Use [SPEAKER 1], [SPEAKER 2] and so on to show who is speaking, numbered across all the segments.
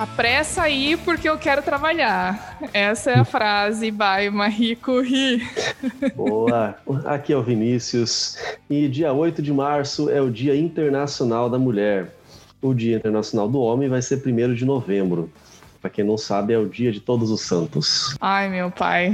[SPEAKER 1] Apressa aí porque eu quero trabalhar. Essa é a frase by Marie Curie.
[SPEAKER 2] Boa! Aqui é o Vinícius. E dia 8 de março é o Dia Internacional da Mulher. O Dia Internacional do Homem vai ser 1 de novembro. Para quem não sabe, é o Dia de Todos os Santos.
[SPEAKER 1] Ai, meu pai.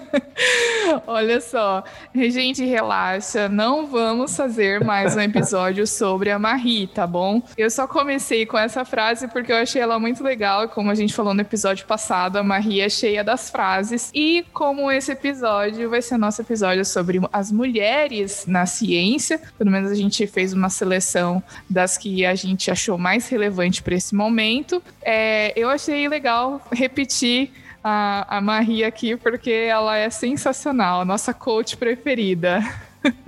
[SPEAKER 1] Olha só, gente, relaxa, não vamos fazer mais um episódio sobre a Marie, tá bom? Eu só comecei com essa frase porque eu achei ela muito legal, como a gente falou no episódio passado, a Marie é cheia das frases. E como esse episódio vai ser nosso episódio sobre as mulheres na ciência, pelo menos a gente fez uma seleção das que a gente achou mais relevante para esse momento, é, eu achei legal repetir a, a Marie aqui, porque ela é sensacional, nossa coach preferida.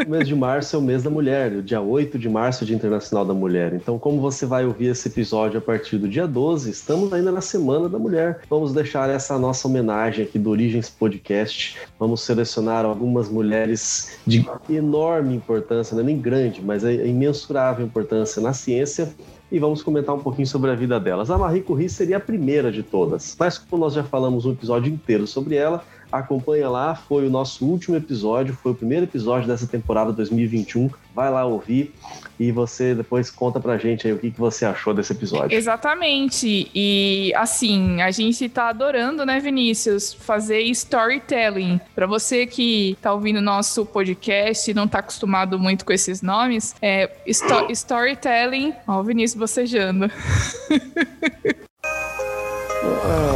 [SPEAKER 2] O mês de março é o mês da mulher, o dia 8 de março é o Dia Internacional da Mulher. Então, como você vai ouvir esse episódio a partir do dia 12, estamos ainda na Semana da Mulher. Vamos deixar essa nossa homenagem aqui do Origens Podcast. Vamos selecionar algumas mulheres de enorme importância, não é nem grande, mas é imensurável importância na ciência e vamos comentar um pouquinho sobre a vida delas. A Marie Curie seria a primeira de todas, mas como nós já falamos um episódio inteiro sobre ela, acompanha lá, foi o nosso último episódio, foi o primeiro episódio dessa temporada 2021. Vai lá ouvir e você depois conta pra gente aí o que, que você achou desse episódio.
[SPEAKER 1] Exatamente. E assim, a gente tá adorando, né, Vinícius, fazer storytelling. Para você que tá ouvindo nosso podcast e não tá acostumado muito com esses nomes, é sto storytelling. Ó, o Vinícius bocejando.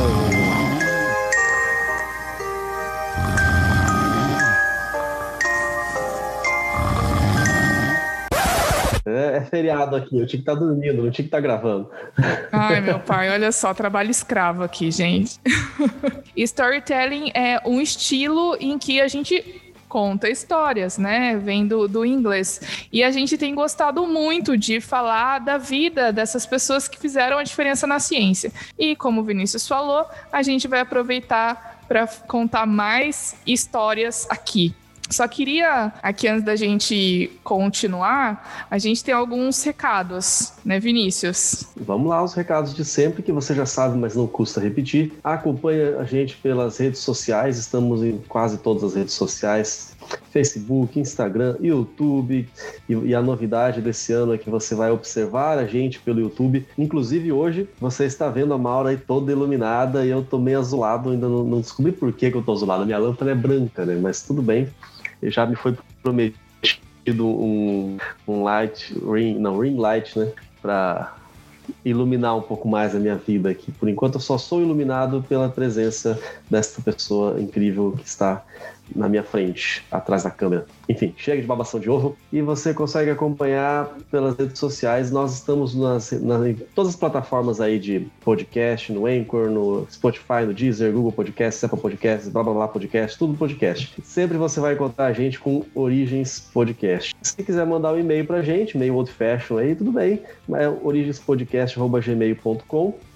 [SPEAKER 2] É, é, feriado aqui, eu tinha que estar tá dormindo, não tinha que estar tá gravando.
[SPEAKER 1] Ai, meu pai, olha só, trabalho escravo aqui, gente. Storytelling é um estilo em que a gente conta histórias, né? Vem do, do inglês. E a gente tem gostado muito de falar da vida dessas pessoas que fizeram a diferença na ciência. E como o Vinícius falou, a gente vai aproveitar para contar mais histórias aqui. Só queria, aqui antes da gente continuar, a gente tem alguns recados, né, Vinícius?
[SPEAKER 2] Vamos lá, os recados de sempre, que você já sabe, mas não custa repetir. Acompanhe a gente pelas redes sociais, estamos em quase todas as redes sociais. Facebook, Instagram, YouTube. E, e, a novidade desse ano é que você vai observar a gente pelo YouTube. Inclusive, hoje você está vendo a Maura aí toda iluminada e eu tô meio azulado, ainda não, não descobri por que, que eu tô azulado. Minha lâmpada é branca, né? Mas tudo bem já me foi prometido um, um light, ring, não, ring light, né? Para iluminar um pouco mais a minha vida aqui. Por enquanto eu só sou iluminado pela presença desta pessoa incrível que está na minha frente, atrás da câmera. Enfim, chega de babação de ovo e você consegue acompanhar pelas redes sociais. Nós estamos nas, nas, em todas as plataformas aí de podcast, no Anchor, no Spotify, no Deezer, Google Podcasts, Apple Podcasts, blá blá blá podcast, tudo podcast. Sempre você vai encontrar a gente com Origens Podcast. Se quiser mandar um e-mail pra gente, meio old fashion aí, tudo bem, é origenspodcast.gmail.com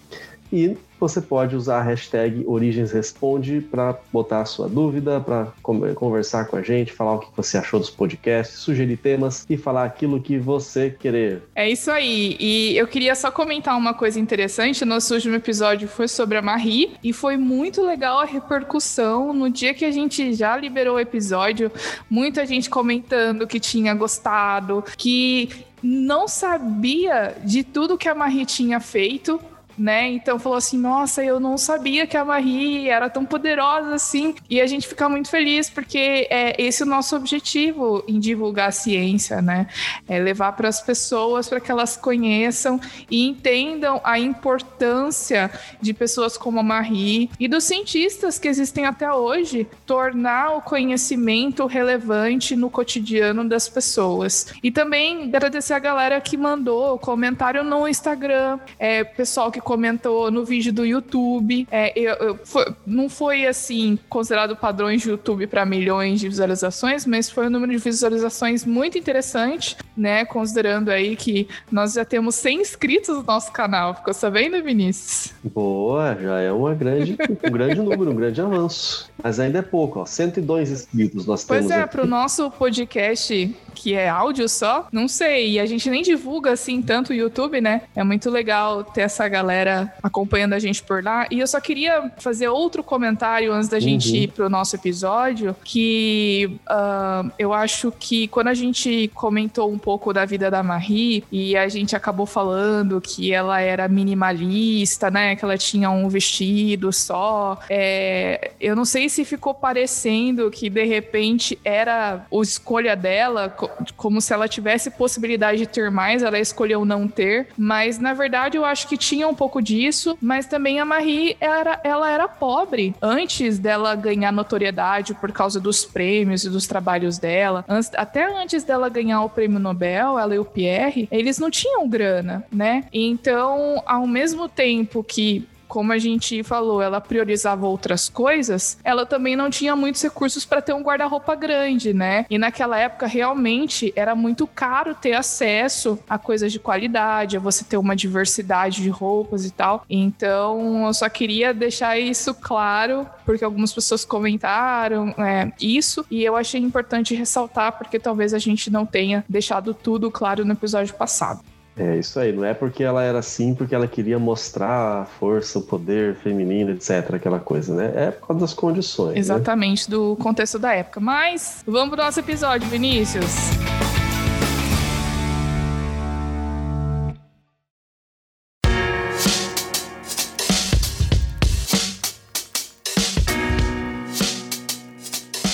[SPEAKER 2] e você pode usar a hashtag OrigensResponde para botar a sua dúvida, para conversar com a gente, falar o que você achou dos podcasts, sugerir temas e falar aquilo que você querer.
[SPEAKER 1] É isso aí. E eu queria só comentar uma coisa interessante. Nosso último episódio foi sobre a Marie e foi muito legal a repercussão. No dia que a gente já liberou o episódio, muita gente comentando que tinha gostado, que não sabia de tudo que a Marie tinha feito né? Então falou assim: nossa, eu não sabia que a Marie era tão poderosa assim. E a gente fica muito feliz porque é esse o nosso objetivo em divulgar a ciência, né? É levar para as pessoas para que elas conheçam e entendam a importância de pessoas como a Marie e dos cientistas que existem até hoje, tornar o conhecimento relevante no cotidiano das pessoas. E também agradecer a galera que mandou comentário no Instagram, é, pessoal que comentou no vídeo do YouTube. É, eu, eu, foi, não foi assim considerado padrões de YouTube para milhões de visualizações, mas foi um número de visualizações muito interessante, né? Considerando aí que nós já temos 100 inscritos no nosso canal. Ficou sabendo, Vinícius?
[SPEAKER 2] Boa, já é uma grande, um grande número, um grande avanço. Mas ainda é pouco, ó. 102 inscritos nós
[SPEAKER 1] pois
[SPEAKER 2] temos.
[SPEAKER 1] Pois é, para o nosso podcast que é áudio só? Não sei. E a gente nem divulga assim tanto o YouTube, né? É muito legal ter essa galera acompanhando a gente por lá. E eu só queria fazer outro comentário antes da gente uhum. ir pro nosso episódio, que uh, eu acho que quando a gente comentou um pouco da vida da Marie e a gente acabou falando que ela era minimalista, né? Que ela tinha um vestido só. É, eu não sei se ficou parecendo que de repente era a escolha dela, como se ela tivesse possibilidade de ter mais, ela escolheu não ter. Mas na verdade eu acho que tinha um pouco disso, mas também a Marie era, ela era pobre antes dela ganhar notoriedade por causa dos prêmios e dos trabalhos dela. Até antes dela ganhar o prêmio Nobel, ela e o Pierre, eles não tinham grana, né? Então, ao mesmo tempo que como a gente falou, ela priorizava outras coisas, ela também não tinha muitos recursos para ter um guarda-roupa grande, né? E naquela época realmente era muito caro ter acesso a coisas de qualidade, a você ter uma diversidade de roupas e tal. Então, eu só queria deixar isso claro, porque algumas pessoas comentaram é, isso, e eu achei importante ressaltar, porque talvez a gente não tenha deixado tudo claro no episódio passado.
[SPEAKER 2] É isso aí, não é porque ela era assim, porque ela queria mostrar a força, o poder feminino, etc., aquela coisa, né? É por causa das condições.
[SPEAKER 1] Né? Exatamente, né? do contexto da época. Mas vamos pro nosso episódio, Vinícius.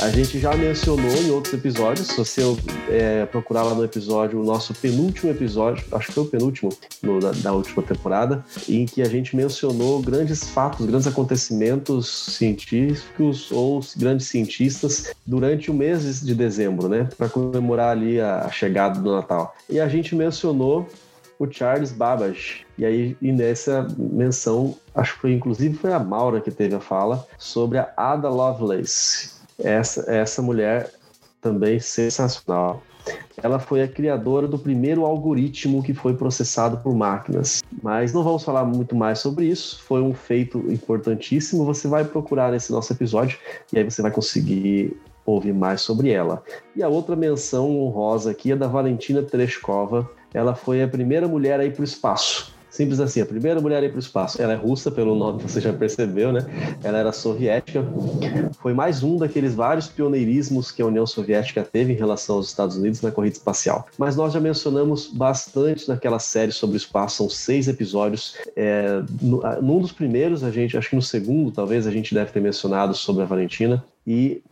[SPEAKER 2] A gente já mencionou em outros episódios, se você é, procurar lá no episódio, o nosso penúltimo episódio, acho que foi o penúltimo no, da, da, última temporada, em que a gente mencionou grandes fatos, grandes acontecimentos científicos ou grandes cientistas durante o mês de dezembro, né? Para comemorar ali a chegada do Natal. E a gente mencionou o Charles Babbage. E aí, e nessa menção, acho que foi inclusive foi a Maura que teve a fala sobre a Ada Lovelace, essa, essa mulher também sensacional. Ela foi a criadora do primeiro algoritmo que foi processado por máquinas. Mas não vamos falar muito mais sobre isso. Foi um feito importantíssimo. Você vai procurar nesse nosso episódio e aí você vai conseguir ouvir mais sobre ela. E a outra menção honrosa aqui é da Valentina Tereshkova. Ela foi a primeira mulher a ir para o espaço. Simples assim, a primeira mulher a ir para o espaço. Ela é russa, pelo nome você já percebeu, né? Ela era soviética. Foi mais um daqueles vários pioneirismos que a União Soviética teve em relação aos Estados Unidos na corrida espacial. Mas nós já mencionamos bastante naquela série sobre o espaço, são seis episódios. É, num dos primeiros, a gente, acho que no segundo, talvez, a gente deve ter mencionado sobre a Valentina. E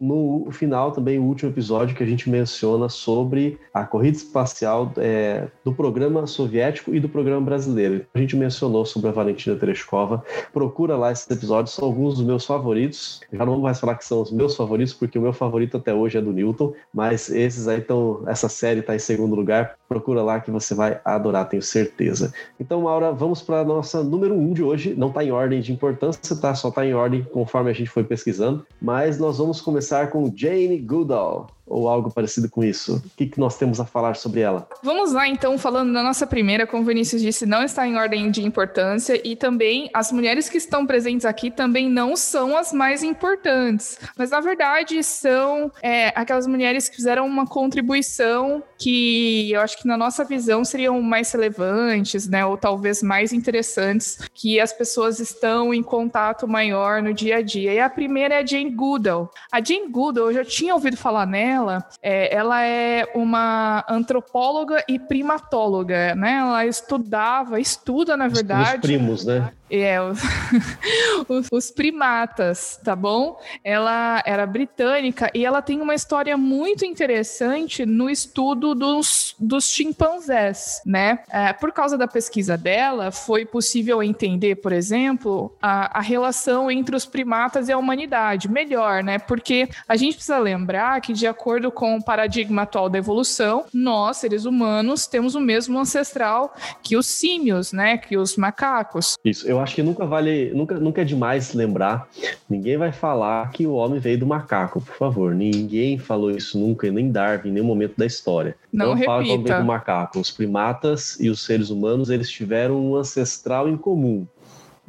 [SPEAKER 2] no final também o último episódio que a gente menciona sobre a corrida espacial é, do programa soviético e do programa brasileiro. A gente mencionou sobre a Valentina Tereshkova. Procura lá esses episódios, são alguns dos meus favoritos. Já não vou mais falar que são os meus favoritos, porque o meu favorito até hoje é do Newton, mas esses aí estão. Essa série está em segundo lugar. Procura lá que você vai adorar, tenho certeza. Então, Maura, vamos para a nossa número um de hoje. Não está em ordem de importância, tá? Só está em ordem conforme a gente foi pesquisando, mas nós vamos começar com Jane Goodall ou algo parecido com isso? O que, que nós temos a falar sobre ela?
[SPEAKER 1] Vamos lá, então, falando da nossa primeira, como o Vinícius disse, não está em ordem de importância e também as mulheres que estão presentes aqui também não são as mais importantes, mas na verdade são é, aquelas mulheres que fizeram uma contribuição que eu acho que na nossa visão seriam mais relevantes, né, ou talvez mais interessantes, que as pessoas estão em contato maior no dia a dia. E a primeira é a Jane Goodall. A Jane Goodall, eu já tinha ouvido falar nela dela, é, ela é uma antropóloga e primatóloga, né? Ela estudava, estuda, na verdade.
[SPEAKER 2] Os primos, né?
[SPEAKER 1] É, os, os, primatas, tá bom? Ela era britânica e ela tem uma história muito interessante no estudo dos, dos chimpanzés, né? É, por causa da pesquisa dela, foi possível entender, por exemplo, a, a relação entre os primatas e a humanidade. Melhor, né? Porque a gente precisa lembrar que, de acordo com o paradigma atual da evolução, nós, seres humanos, temos o mesmo ancestral que os símios, né? Que os macacos.
[SPEAKER 2] Isso, eu acho que nunca vale, nunca, nunca é demais lembrar. Ninguém vai falar que o homem veio do macaco, por favor. Ninguém falou isso nunca, nem Darwin, em nenhum momento da história.
[SPEAKER 1] Não, Não fala que o homem veio do
[SPEAKER 2] macaco. Os primatas e os seres humanos, eles tiveram um ancestral em comum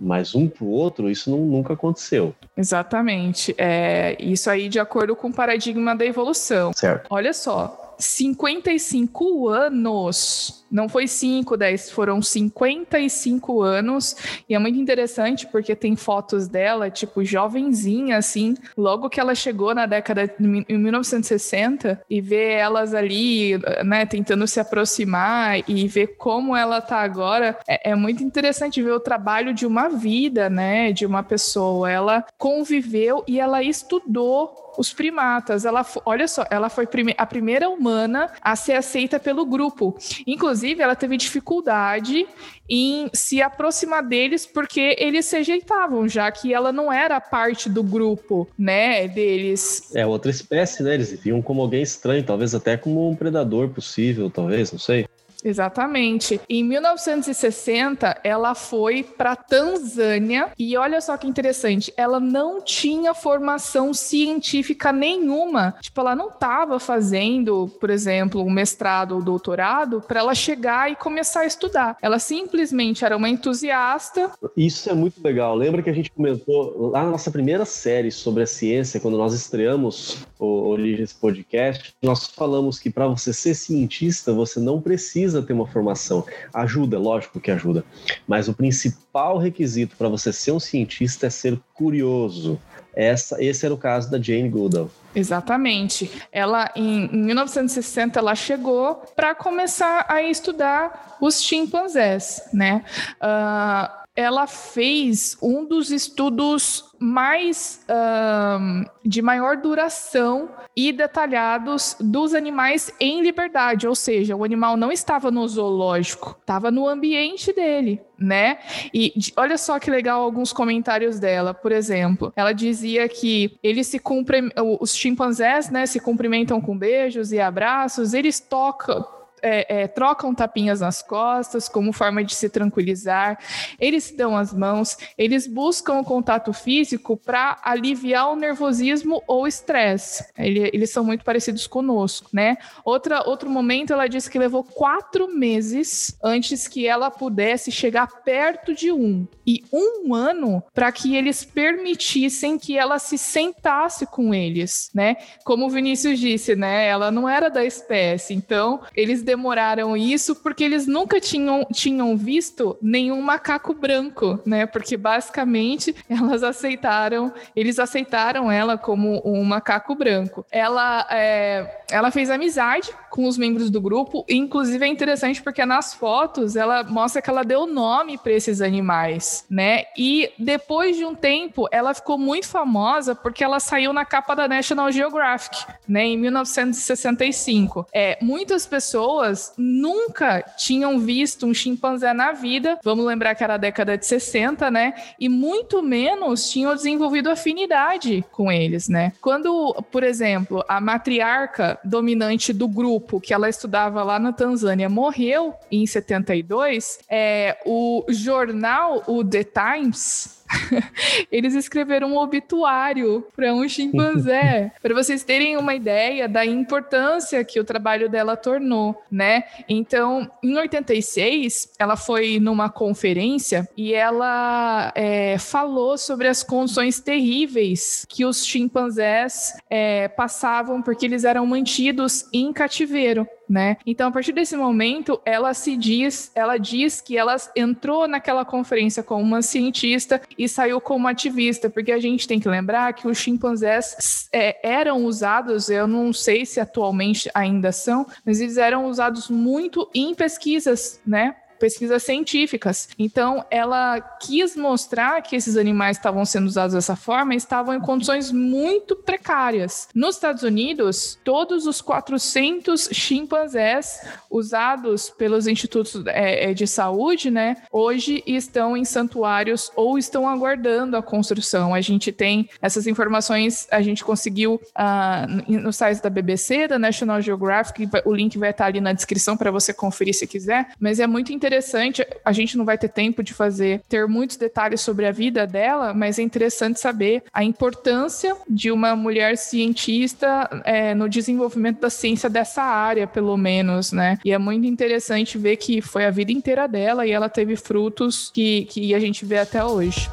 [SPEAKER 2] mas um para o outro, isso não, nunca aconteceu.
[SPEAKER 1] Exatamente. É, isso aí de acordo com o paradigma da evolução.
[SPEAKER 2] Certo.
[SPEAKER 1] Olha só, 55 anos não foi 5, 10, foram 55 anos. E é muito interessante porque tem fotos dela, tipo, jovenzinha, assim, logo que ela chegou na década de 1960 e ver elas ali, né, tentando se aproximar e ver como ela tá agora. É, é muito interessante ver o trabalho de uma vida, né, de uma pessoa. Ela conviveu e ela estudou os primatas. Ela, olha só, ela foi a primeira humana a ser aceita pelo grupo. Inclusive, ela teve dificuldade em se aproximar deles porque eles se ajeitavam, já que ela não era parte do grupo, né, deles.
[SPEAKER 2] É outra espécie, né? Eles viam como alguém estranho, talvez até como um predador possível, talvez, não sei.
[SPEAKER 1] Exatamente. Em 1960, ela foi para Tanzânia e olha só que interessante, ela não tinha formação científica nenhuma. Tipo, ela não estava fazendo, por exemplo, um mestrado ou doutorado para ela chegar e começar a estudar. Ela simplesmente era uma entusiasta.
[SPEAKER 2] Isso é muito legal. Lembra que a gente comentou lá na nossa primeira série sobre a ciência, quando nós estreamos o Origens Podcast, nós falamos que para você ser cientista, você não precisa ter uma formação. Ajuda, lógico que ajuda. Mas o principal requisito para você ser um cientista é ser curioso. Essa, esse era o caso da Jane Goodall.
[SPEAKER 1] Exatamente. Ela, em, em 1960, ela chegou para começar a estudar os chimpanzés, né? Uh, ela fez um dos estudos mais um, de maior duração e detalhados dos animais em liberdade, ou seja, o animal não estava no zoológico, estava no ambiente dele, né? E olha só que legal alguns comentários dela, por exemplo, ela dizia que eles se cumprem, os chimpanzés, né, se cumprimentam com beijos e abraços, eles tocam é, é, trocam tapinhas nas costas como forma de se tranquilizar, eles dão as mãos, eles buscam o contato físico para aliviar o nervosismo ou estresse. Ele, eles são muito parecidos conosco, né? Outra, outro momento, ela disse que levou quatro meses antes que ela pudesse chegar perto de um, e um ano para que eles permitissem que ela se sentasse com eles, né? Como o Vinícius disse, né? Ela não era da espécie, então eles demoraram isso porque eles nunca tinham, tinham visto nenhum macaco branco, né? Porque basicamente elas aceitaram, eles aceitaram ela como um macaco branco. Ela, é, ela fez amizade com os membros do grupo, inclusive é interessante porque nas fotos ela mostra que ela deu nome para esses animais, né? E depois de um tempo ela ficou muito famosa porque ela saiu na capa da National Geographic, né? Em 1965. É, muitas pessoas pessoas nunca tinham visto um chimpanzé na vida. Vamos lembrar que era a década de 60, né? E muito menos tinham desenvolvido afinidade com eles, né? Quando, por exemplo, a matriarca dominante do grupo que ela estudava lá na Tanzânia morreu em 72, é, o jornal, o The Times, eles escreveram um obituário para um chimpanzé, para vocês terem uma ideia da importância que o trabalho dela tornou, né? Então, em 86, ela foi numa conferência e ela é, falou sobre as condições terríveis que os chimpanzés é, passavam porque eles eram mantidos em cativeiro né? Então, a partir desse momento, ela se diz, ela diz que ela entrou naquela conferência como uma cientista e saiu como ativista, porque a gente tem que lembrar que os chimpanzés é, eram usados, eu não sei se atualmente ainda são, mas eles eram usados muito em pesquisas, né? Pesquisas científicas. Então, ela quis mostrar que esses animais estavam sendo usados dessa forma e estavam em condições muito precárias. Nos Estados Unidos, todos os 400 chimpanzés usados pelos institutos é, é, de saúde, né, hoje estão em santuários ou estão aguardando a construção. A gente tem essas informações, a gente conseguiu uh, no site da BBC, da National Geographic, o link vai estar ali na descrição para você conferir se quiser, mas é muito interessante interessante, a gente não vai ter tempo de fazer, ter muitos detalhes sobre a vida dela, mas é interessante saber a importância de uma mulher cientista é, no desenvolvimento da ciência dessa área, pelo menos, né? E é muito interessante ver que foi a vida inteira dela e ela teve frutos que, que a gente vê até hoje.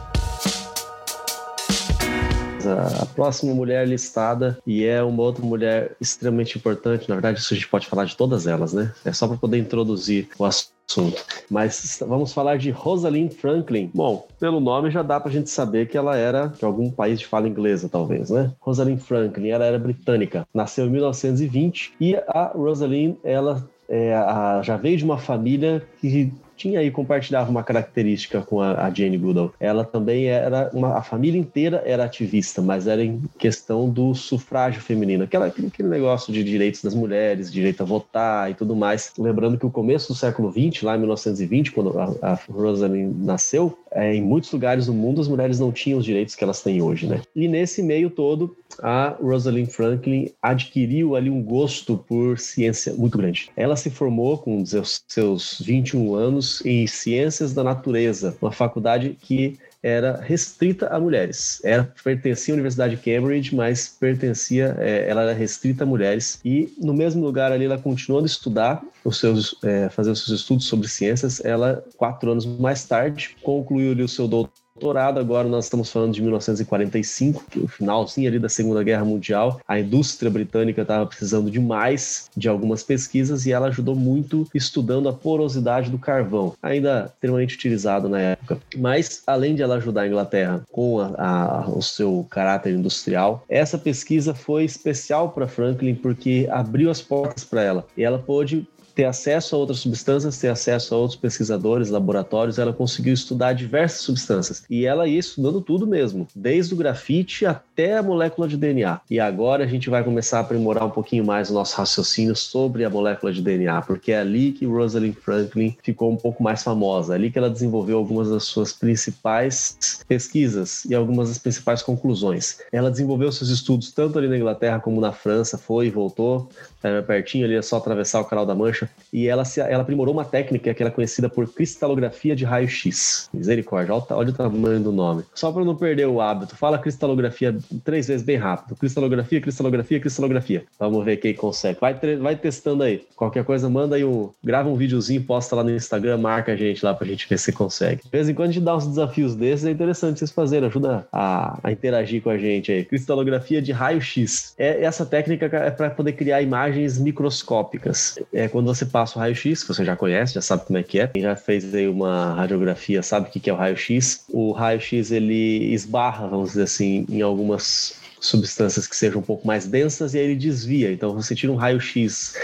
[SPEAKER 2] A próxima mulher listada e é uma outra mulher extremamente importante. Na verdade, isso a gente pode falar de todas elas, né? É só para poder introduzir o assunto. Mas vamos falar de Rosalind Franklin. Bom, pelo nome já dá pra gente saber que ela era de algum país de fala inglesa, talvez, né? Rosalind Franklin, ela era britânica. Nasceu em 1920 e a Rosalind, ela é, a, já veio de uma família que tinha aí, compartilhava uma característica com a, a Jane Goodall. Ela também era, uma, a família inteira era ativista, mas era em questão do sufrágio feminino, aquela, aquele negócio de direitos das mulheres, direito a votar e tudo mais. Lembrando que o começo do século XX, lá em 1920, quando a, a Rosalind nasceu, é, em muitos lugares do mundo as mulheres não tinham os direitos que elas têm hoje, né? E nesse meio todo, a Rosalind Franklin adquiriu ali um gosto por ciência muito grande. Ela se formou com seus 21 anos em Ciências da Natureza, uma faculdade que era restrita a mulheres. Era pertencia à Universidade de Cambridge, mas pertencia, é, ela era restrita a mulheres. E no mesmo lugar ali, ela continuou a estudar os seus, é, fazer os seus estudos sobre ciências. Ela quatro anos mais tarde concluiu ali o seu doutorado doutorado, agora nós estamos falando de 1945, que é o finalzinho ali da Segunda Guerra Mundial. A indústria britânica estava precisando demais de algumas pesquisas e ela ajudou muito estudando a porosidade do carvão, ainda extremamente utilizado na época. Mas, além de ela ajudar a Inglaterra com a, a, o seu caráter industrial, essa pesquisa foi especial para Franklin porque abriu as portas para ela e ela pôde ter acesso a outras substâncias, ter acesso a outros pesquisadores, laboratórios, ela conseguiu estudar diversas substâncias. E ela ia estudando tudo mesmo, desde o grafite até a molécula de DNA. E agora a gente vai começar a aprimorar um pouquinho mais o nosso raciocínio sobre a molécula de DNA, porque é ali que Rosalind Franklin ficou um pouco mais famosa, é ali que ela desenvolveu algumas das suas principais pesquisas e algumas das principais conclusões. Ela desenvolveu seus estudos tanto ali na Inglaterra como na França, foi e voltou, é, pertinho ali é só atravessar o Canal da Mancha e ela, se, ela aprimorou uma técnica que era conhecida por cristalografia de raio-x. Misericórdia, olha, olha, o tamanho do nome. Só para não perder o hábito, fala cristalografia três vezes bem rápido. Cristalografia, cristalografia, cristalografia. Vamos ver quem consegue. Vai, vai testando aí. Qualquer coisa, manda aí um. Grava um videozinho, posta lá no Instagram, marca a gente lá pra gente ver se consegue. De vez em quando a gente dá uns desafios desses, é interessante vocês fazerem, ajuda a, a interagir com a gente aí. Cristalografia de raio-x. É, essa técnica é para poder criar imagens microscópicas. É quando você passa o raio-x, que você já conhece, já sabe como é que é. Quem já fez aí uma radiografia sabe o que é o raio-x. O raio-x ele esbarra, vamos dizer assim, em algumas substâncias que sejam um pouco mais densas e aí ele desvia. Então você tira um raio-x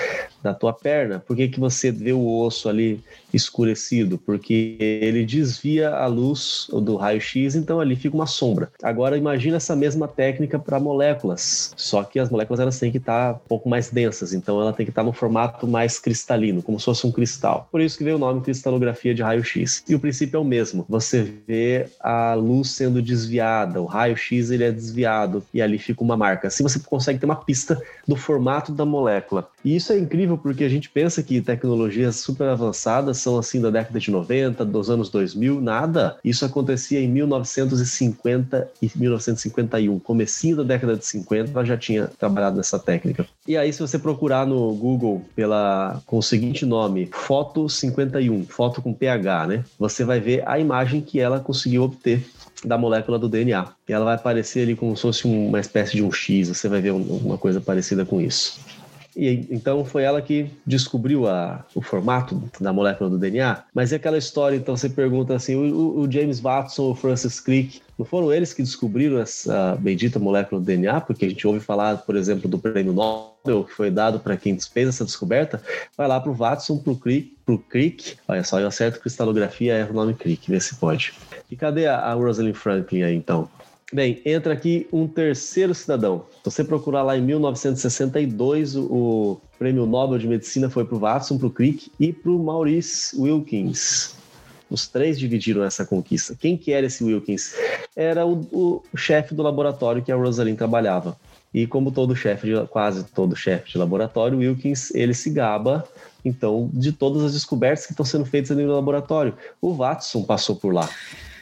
[SPEAKER 2] da tua perna, por que, que você vê o osso ali escurecido? Porque ele desvia a luz do raio-x, então ali fica uma sombra. Agora imagina essa mesma técnica para moléculas, só que as moléculas elas têm que estar tá um pouco mais densas, então ela tem que estar tá no formato mais cristalino, como se fosse um cristal. Por isso que veio o nome cristalografia de raio-x. E o princípio é o mesmo. Você vê a luz sendo desviada, o raio-x ele é desviado e ali fica uma marca. Assim você consegue ter uma pista do formato da molécula. E isso é incrível porque a gente pensa que tecnologias super avançadas são assim da década de 90, dos anos 2000, nada. Isso acontecia em 1950 e 1951. Comecinho da década de 50, ela já tinha trabalhado nessa técnica. E aí se você procurar no Google pela com o seguinte nome, foto 51, foto com pH, né? Você vai ver a imagem que ela conseguiu obter da molécula do DNA. E ela vai aparecer ali como se fosse uma espécie de um X, você vai ver uma coisa parecida com isso. E então foi ela que descobriu a, o formato da molécula do DNA. Mas é aquela história, então você pergunta assim: o, o James Watson, o Francis Crick, não foram eles que descobriram essa bendita molécula do DNA? Porque a gente ouve falar, por exemplo, do prêmio Nobel que foi dado para quem fez essa descoberta. Vai lá para o Watson, para o Crick, pro Crick. Olha só, eu acerto cristalografia, erro o nome Crick, vê se pode. E cadê a, a Rosalind Franklin aí então? Bem, entra aqui um terceiro cidadão. Se você procurar lá em 1962, o, prêmio Nobel de Medicina foi para o Watson, para o Crick e para o Maurice Wilkins. Os três dividiram essa conquista. Quem que era esse Wilkins? Era o, o, chefe do laboratório que a Rosalind trabalhava. E como todo chefe, quase todo chefe de laboratório, Wilkins, ele se gaba, então, de todas as descobertas que estão sendo feitas ali no laboratório. O Watson passou por lá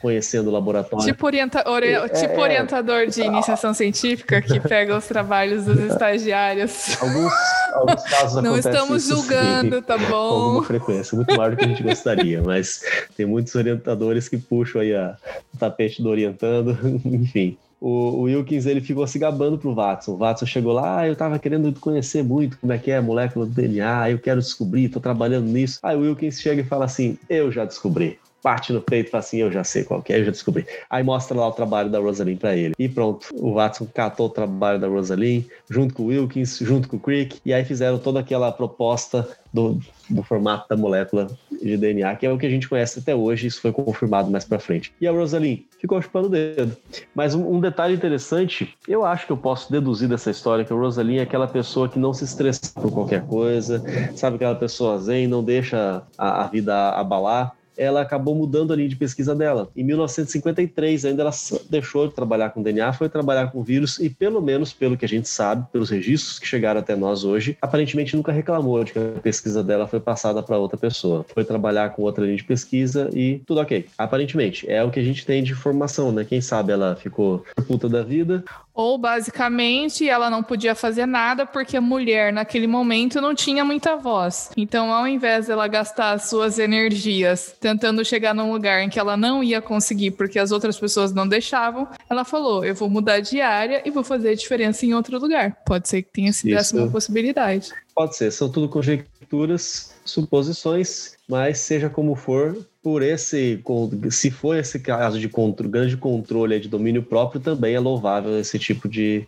[SPEAKER 2] conhecendo o laboratório.
[SPEAKER 1] Tipo, orienta ori é, tipo é, orientador de iniciação científica que pega os trabalhos dos estagiários.
[SPEAKER 2] Alguns, alguns casos
[SPEAKER 1] Não estamos julgando, sim, tá bom? Com
[SPEAKER 2] alguma frequência, muito maior do que a gente gostaria, mas tem muitos orientadores que puxam aí a, o tapete do orientando, enfim. o, o Wilkins ele ficou se gabando pro Watson. O Watson chegou lá, ah, eu tava querendo conhecer muito como é que é a molécula do DNA, eu quero descobrir, tô trabalhando nisso. Aí o Wilkins chega e fala assim: eu já descobri bate no peito e fala assim: Eu já sei qual que é, eu já descobri. Aí mostra lá o trabalho da Rosalind para ele. E pronto, o Watson catou o trabalho da Rosalind, junto com o Wilkins, junto com o Crick, e aí fizeram toda aquela proposta do, do formato da molécula de DNA, que é o que a gente conhece até hoje, isso foi confirmado mais para frente. E a Rosalind ficou chupando o dedo. Mas um, um, detalhe interessante, eu acho que eu posso deduzir dessa história que a Rosalind é aquela pessoa que não se estressa por qualquer coisa, sabe aquela pessoa zen, não deixa a, a vida abalar ela acabou mudando a linha de pesquisa dela. Em 1953, ainda ela deixou de trabalhar com DNA, foi trabalhar com vírus e, pelo menos pelo que a gente sabe, pelos registros que chegaram até nós hoje, aparentemente nunca reclamou de que a pesquisa dela foi passada para outra pessoa. Foi trabalhar com outra linha de pesquisa e tudo ok. Aparentemente, é o que a gente tem de informação, né? Quem sabe ela ficou puta da vida
[SPEAKER 1] ou basicamente ela não podia fazer nada porque a mulher naquele momento não tinha muita voz. Então, ao invés dela gastar as suas energias tentando chegar num lugar em que ela não ia conseguir porque as outras pessoas não deixavam, ela falou: Eu vou mudar de área e vou fazer a diferença em outro lugar. Pode ser que tenha sido essa uma possibilidade.
[SPEAKER 2] Pode ser, são tudo conjecturas, suposições, mas seja como for, por esse, se for esse caso de contro, grande controle de domínio próprio, também é louvável esse tipo de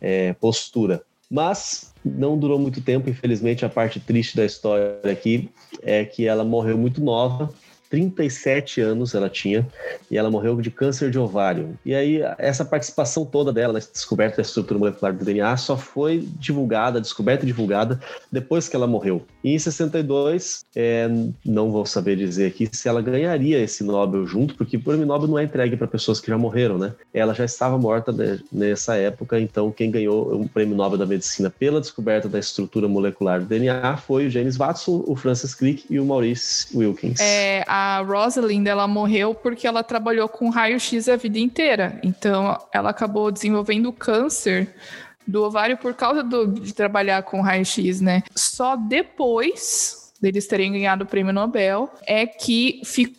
[SPEAKER 2] é, postura. Mas não durou muito tempo, infelizmente, a parte triste da história aqui é que ela morreu muito nova, 37 anos ela tinha e ela morreu de câncer de ovário. E aí, essa participação toda dela na descoberta da estrutura molecular do DNA só foi divulgada, descoberta e divulgada depois que ela morreu. E em 62, é, não vou saber dizer aqui se ela ganharia esse Nobel junto, porque o prêmio Nobel não é entregue para pessoas que já morreram, né? Ela já estava morta nessa época, então quem ganhou o prêmio Nobel da Medicina pela descoberta da estrutura molecular do DNA foi o James Watson, o Francis Crick e o Maurice Wilkins.
[SPEAKER 1] É, a Rosalind, ela morreu porque ela trabalhou com raio-x a vida inteira. Então, ela acabou desenvolvendo câncer do ovário por causa do, de trabalhar com raio-x, né? Só depois deles terem ganhado o prêmio Nobel, é que fi,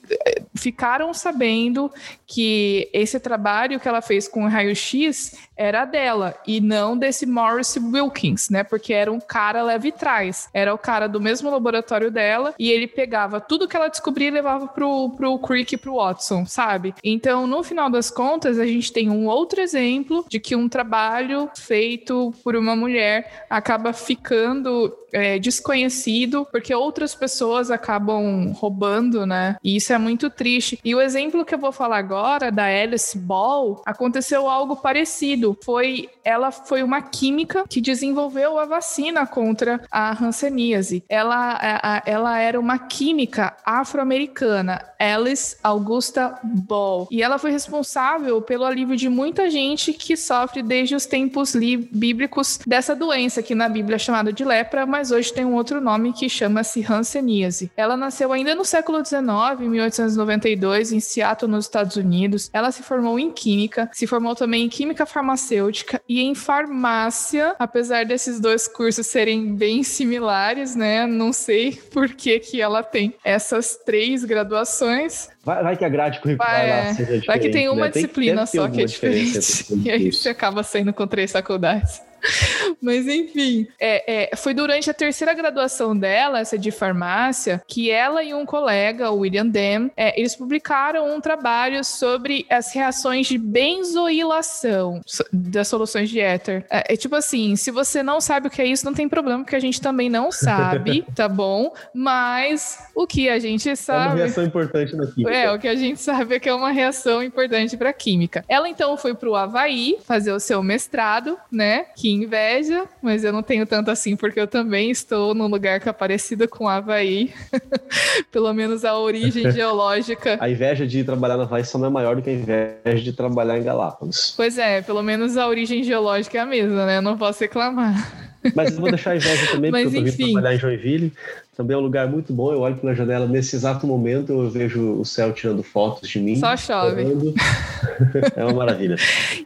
[SPEAKER 1] ficaram sabendo que esse trabalho que ela fez com o raio-x era dela e não desse Morris Wilkins, né? Porque era um cara leve trás. Era o cara do mesmo laboratório dela e ele pegava tudo que ela descobria e levava pro, pro Crick e pro Watson, sabe? Então, no final das contas, a gente tem um outro exemplo de que um trabalho feito por uma mulher acaba ficando é, desconhecido porque outras pessoas acabam roubando, né? E isso é muito triste. E o exemplo que eu vou falar agora da Alice Ball aconteceu algo parecido. Foi ela foi uma química que desenvolveu a vacina contra a hanseníase. Ela, ela era uma química afro-americana, Alice Augusta Ball. E ela foi responsável pelo alívio de muita gente que sofre desde os tempos bíblicos dessa doença, que na Bíblia é chamada de lepra, mas hoje tem um outro nome que chama-se hanseníase. Ela nasceu ainda no século XIX, em 1892, em Seattle, nos Estados Unidos. Ela se formou em química, se formou também em química farmacêutica e em farmácia, apesar desses dois cursos serem bem similares, né? Não sei por que, que ela tem essas três graduações.
[SPEAKER 2] Vai, vai que a grade curricular vai, lá seja
[SPEAKER 1] Vai que tem uma né? disciplina tem, só que é diferente. E aí você acaba saindo com três faculdades. Mas enfim, é, é, foi durante a terceira graduação dela, essa de farmácia, que ela e um colega, o William Dam, é, eles publicaram um trabalho sobre as reações de benzoilação das soluções de éter. É, é, tipo assim, se você não sabe o que é isso, não tem problema, porque a gente também não sabe, tá bom? Mas o que a gente sabe. É
[SPEAKER 2] uma reação importante na
[SPEAKER 1] É, o que a gente sabe é que é uma reação importante para química. Ela então foi para o Havaí fazer o seu mestrado, né? Que inveja, mas eu não tenho tanto assim, porque eu também estou num lugar que é parecido com Havaí. Pelo menos a origem geológica.
[SPEAKER 2] A inveja de trabalhar no Havaí só não é maior do que a inveja de trabalhar em Galápagos.
[SPEAKER 1] Pois é, pelo menos a origem geológica é a mesma, né? Eu não posso reclamar.
[SPEAKER 2] Mas eu vou deixar a inveja também, porque Mas, eu tô vindo trabalhar em Joinville. Também é um lugar muito bom. Eu olho pela janela nesse exato momento, eu vejo o céu tirando fotos de mim.
[SPEAKER 1] Só chove.
[SPEAKER 2] é uma maravilha.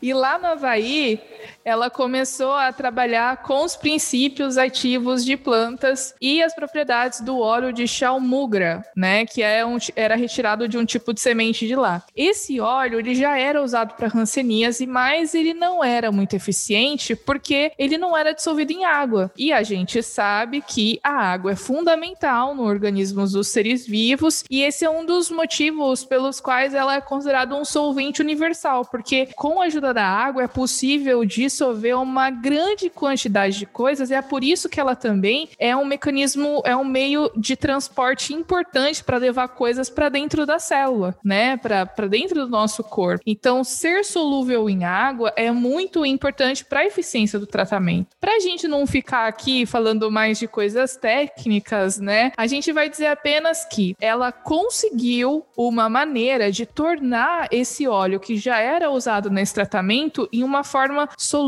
[SPEAKER 1] e lá no Havaí, ela começou a trabalhar com os princípios ativos de plantas e as propriedades do óleo de chalmugra, né, que é um, era retirado de um tipo de semente de lá. Esse óleo ele já era usado para hanseníase, mas ele não era muito eficiente porque ele não era dissolvido em água. E a gente sabe que a água é fundamental no organismo dos seres vivos e esse é um dos motivos pelos quais ela é considerada um solvente universal, porque com a ajuda da água é possível dissolver uma grande quantidade de coisas e é por isso que ela também é um mecanismo, é um meio de transporte importante para levar coisas para dentro da célula, né? Para dentro do nosso corpo. Então, ser solúvel em água é muito importante para a eficiência do tratamento. Para a gente não ficar aqui falando mais de coisas técnicas, né? A gente vai dizer apenas que ela conseguiu uma maneira de tornar esse óleo que já era usado nesse tratamento em uma forma solúvel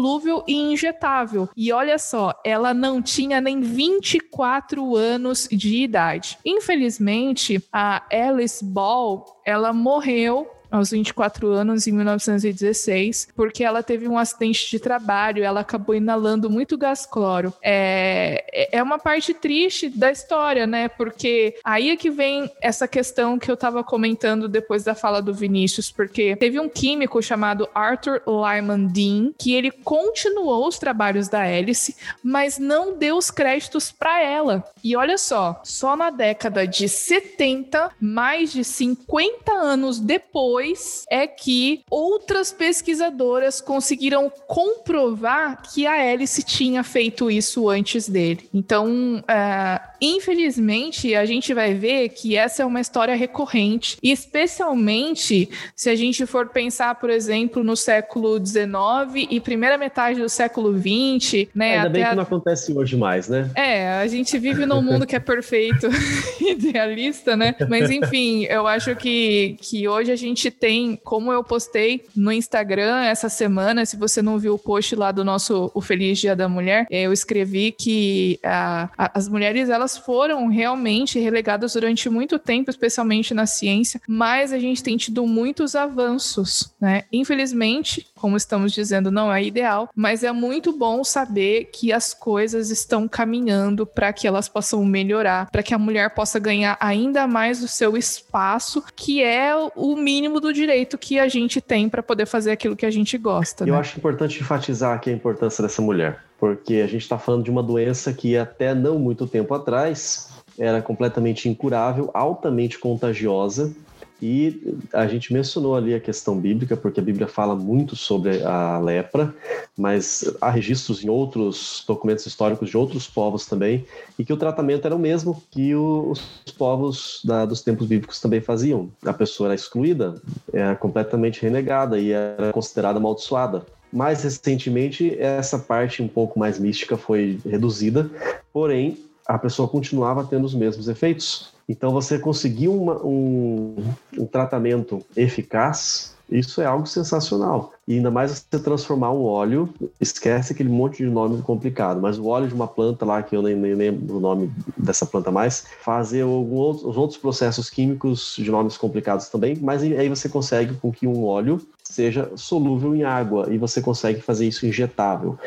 [SPEAKER 1] e injetável. E olha só, ela não tinha nem 24 anos de idade. Infelizmente, a Alice Ball, ela morreu aos 24 anos, em 1916, porque ela teve um acidente de trabalho, ela acabou inalando muito gás cloro. É, é uma parte triste da história, né? Porque aí é que vem essa questão que eu estava comentando depois da fala do Vinícius, porque teve um químico chamado Arthur Lyman Dean, que ele continuou os trabalhos da Alice, mas não deu os créditos para ela. E olha só, só na década de 70, mais de 50 anos depois, é que outras pesquisadoras conseguiram comprovar que a Alice tinha feito isso antes dele. Então, uh, infelizmente, a gente vai ver que essa é uma história recorrente, especialmente se a gente for pensar, por exemplo, no século XIX e primeira metade do século XX, né?
[SPEAKER 2] Ainda bem que a... não acontece hoje mais, né?
[SPEAKER 1] É, a gente vive num mundo que é perfeito, idealista, né? Mas enfim, eu acho que, que hoje a gente tem, como eu postei no Instagram essa semana, se você não viu o post lá do nosso o Feliz Dia da Mulher, eu escrevi que a, a, as mulheres elas foram realmente relegadas durante muito tempo, especialmente na ciência, mas a gente tem tido muitos avanços, né? Infelizmente, como estamos dizendo, não é ideal, mas é muito bom saber que as coisas estão caminhando para que elas possam melhorar, para que a mulher possa ganhar ainda mais o seu espaço, que é o mínimo do direito que a gente tem para poder fazer aquilo que a gente gosta.
[SPEAKER 2] Eu
[SPEAKER 1] né?
[SPEAKER 2] acho importante enfatizar aqui a importância dessa mulher, porque a gente está falando de uma doença que até não muito tempo atrás era completamente incurável, altamente contagiosa e a gente mencionou ali a questão bíblica, porque a Bíblia fala muito sobre a lepra, mas há registros em outros documentos históricos de outros povos também, e que o tratamento era o mesmo que os povos da, dos tempos bíblicos também faziam. A pessoa era excluída, era completamente renegada e era considerada amaldiçoada. Mais recentemente, essa parte um pouco mais mística foi reduzida, porém, a pessoa continuava tendo os mesmos efeitos. Então, você conseguir uma, um, um tratamento eficaz isso é algo sensacional. E ainda mais você transformar um óleo, esquece aquele monte de nome complicado, mas o óleo de uma planta lá, que eu nem, nem lembro o nome dessa planta mais, fazer os outros processos químicos de nomes complicados também, mas aí você consegue com que um óleo seja solúvel em água e você consegue fazer isso injetável.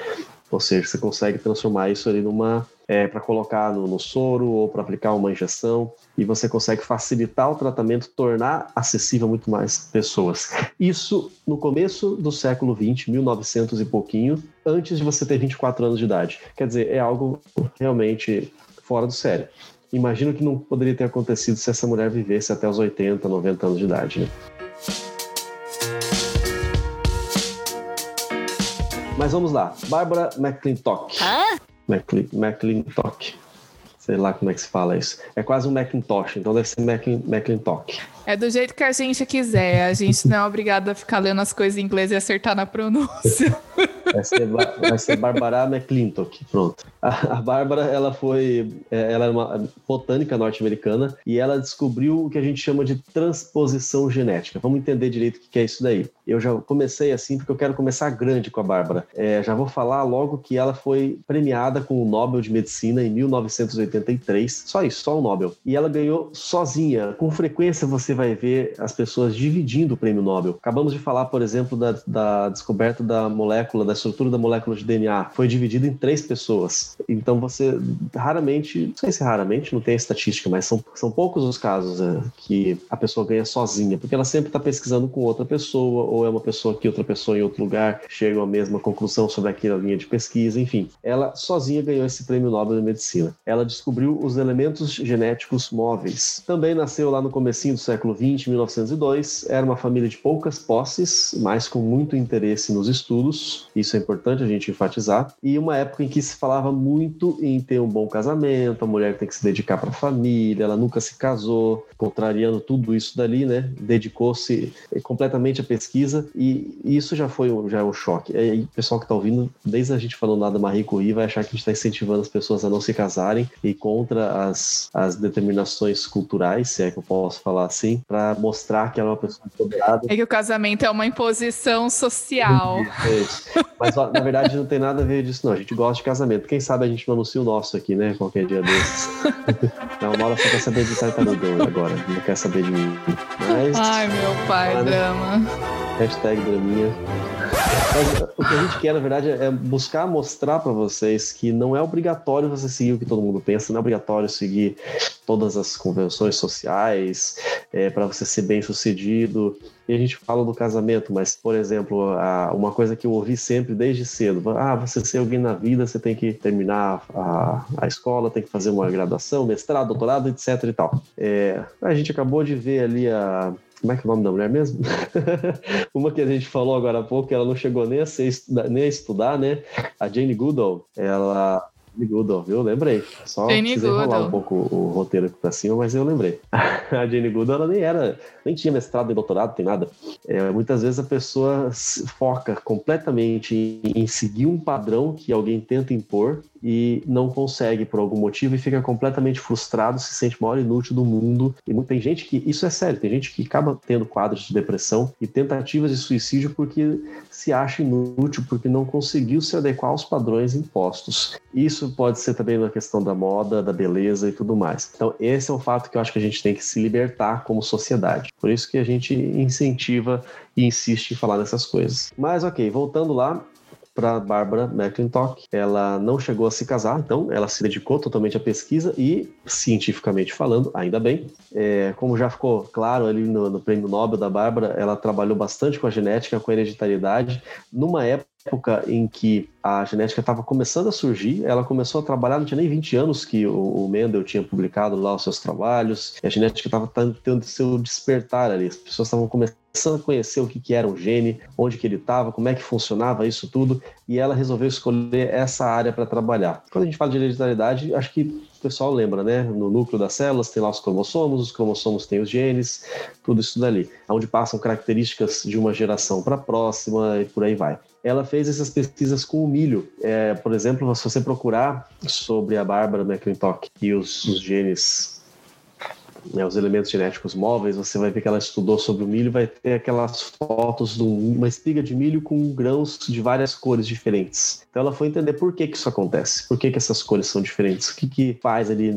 [SPEAKER 2] Ou seja, você consegue transformar isso ali numa é, para colocar no, no, soro ou para aplicar uma injeção e você consegue facilitar o tratamento, tornar acessível a muito mais pessoas. Isso no começo do século 20, 1900 e pouquinho, antes de você ter 24 anos de idade. Quer dizer, é algo realmente fora do sério. Imagino que não poderia ter acontecido se essa mulher vivesse até os 80, 90 anos de idade. Né? Mas vamos lá. Bárbara McClintock. Hã? McClintock. Sei lá como é que se fala isso. É quase um Macintosh, então deve ser McClintock.
[SPEAKER 1] É do jeito que a gente quiser. A gente não é obrigado a ficar lendo as coisas em inglês e acertar na pronúncia.
[SPEAKER 2] Vai ser, vai ser Barbara McClintock, pronto. A, a Bárbara, ela foi, é, ela é uma botânica norte-americana e ela descobriu o que a gente chama de transposição genética. Vamos entender direito o que é isso daí. Eu já comecei assim porque eu quero começar grande com a Bárbara. É, já vou falar logo que ela foi premiada com o Nobel de Medicina em 1983. Só isso, só o Nobel. E ela ganhou sozinha. Com frequência você vai ver as pessoas dividindo o prêmio Nobel. Acabamos de falar, por exemplo, da, da descoberta da molécula da estrutura da molécula de DNA foi dividida em três pessoas. Então você raramente, não sei se raramente, não tem estatística, mas são, são poucos os casos né, que a pessoa ganha sozinha, porque ela sempre está pesquisando com outra pessoa, ou é uma pessoa que outra pessoa em outro lugar chega à mesma conclusão sobre aquela linha de pesquisa, enfim. Ela sozinha ganhou esse prêmio Nobel de Medicina. Ela descobriu os elementos genéticos móveis. Também nasceu lá no comecinho do século 20, 1902. Era uma família de poucas posses, mas com muito interesse nos estudos. É importante a gente enfatizar. E uma época em que se falava muito em ter um bom casamento, a mulher tem que se dedicar para a família, ela nunca se casou, contrariando tudo isso dali, né? Dedicou-se completamente à pesquisa e isso já foi um, já é um choque. E aí, o pessoal que está ouvindo, desde a gente falando nada Marie Curie, vai achar que a gente está incentivando as pessoas a não se casarem e contra as, as determinações culturais, se é que eu posso falar assim, para mostrar que ela é uma pessoa empoderada.
[SPEAKER 1] É que o casamento é uma imposição social.
[SPEAKER 2] Mas na verdade não tem nada a ver disso, não. A gente gosta de casamento. Quem sabe a gente não anuncia o nosso aqui, né? Qualquer dia desses. não, Maura só quer saber de tartaruga agora. Não quer saber de mim. Mas,
[SPEAKER 1] Ai, meu pai, mas, drama.
[SPEAKER 2] Hashtag draminha. Mas o que a gente quer, na verdade, é buscar mostrar para vocês que não é obrigatório você seguir o que todo mundo pensa, não é obrigatório seguir todas as convenções sociais é, para você ser bem sucedido. E a gente fala do casamento, mas, por exemplo, uma coisa que eu ouvi sempre desde cedo: ah, você ser alguém na vida, você tem que terminar a, a escola, tem que fazer uma graduação, mestrado, doutorado, etc. e tal. É, a gente acabou de ver ali a como é que é o nome da mulher mesmo? Uma que a gente falou agora há pouco, ela não chegou nem a, ser, nem a estudar, né? A Jane Goodall, ela Jane Goodall, viu? Lembrei. Só Jane precisei Goodall. rolar um pouco o roteiro aqui pra cima, mas eu lembrei. a Jane Goodall, ela nem era, nem tinha mestrado nem doutorado, tem nada. É, muitas vezes a pessoa foca completamente em, em seguir um padrão que alguém tenta impor e não consegue por algum motivo e fica completamente frustrado, se sente o maior inútil do mundo. E tem gente que, isso é sério, tem gente que acaba tendo quadros de depressão e tentativas de suicídio porque se acha inútil, porque não conseguiu se adequar aos padrões impostos. Isso pode ser também na questão da moda, da beleza e tudo mais. Então, esse é um fato que eu acho que a gente tem que se libertar como sociedade. Por isso que a gente incentiva e insiste em falar dessas coisas. Mas ok, voltando lá, para Barbara McClintock. Ela não chegou a se casar, então ela se dedicou totalmente à pesquisa e, cientificamente falando, ainda bem. É, como já ficou claro ali no, no prêmio Nobel da Bárbara, ela trabalhou bastante com a genética, com a hereditariedade, numa época época em que a genética estava começando a surgir, ela começou a trabalhar, não tinha nem 20 anos que o, Mendel tinha publicado lá os seus trabalhos, a genética estava tendo seu despertar ali, as pessoas estavam começando a conhecer o que, que era um gene, onde que ele estava, como é que funcionava isso tudo, e ela resolveu escolher essa área para trabalhar. Quando a gente fala de hereditariedade, acho que o pessoal lembra, né? No núcleo das células tem lá os cromossomos, os cromossomos têm os genes, tudo isso dali, onde passam características de uma geração para a próxima e por aí vai ela fez essas pesquisas com o milho. É, por exemplo, se você procurar sobre a Bárbara McClintock e os, os genes né, os elementos genéticos móveis, você vai ver que ela estudou sobre o milho, vai ter aquelas fotos de uma espiga de milho com grãos de várias cores diferentes. Então ela foi entender por que, que isso acontece, por que, que essas cores são diferentes, o que, que faz ali,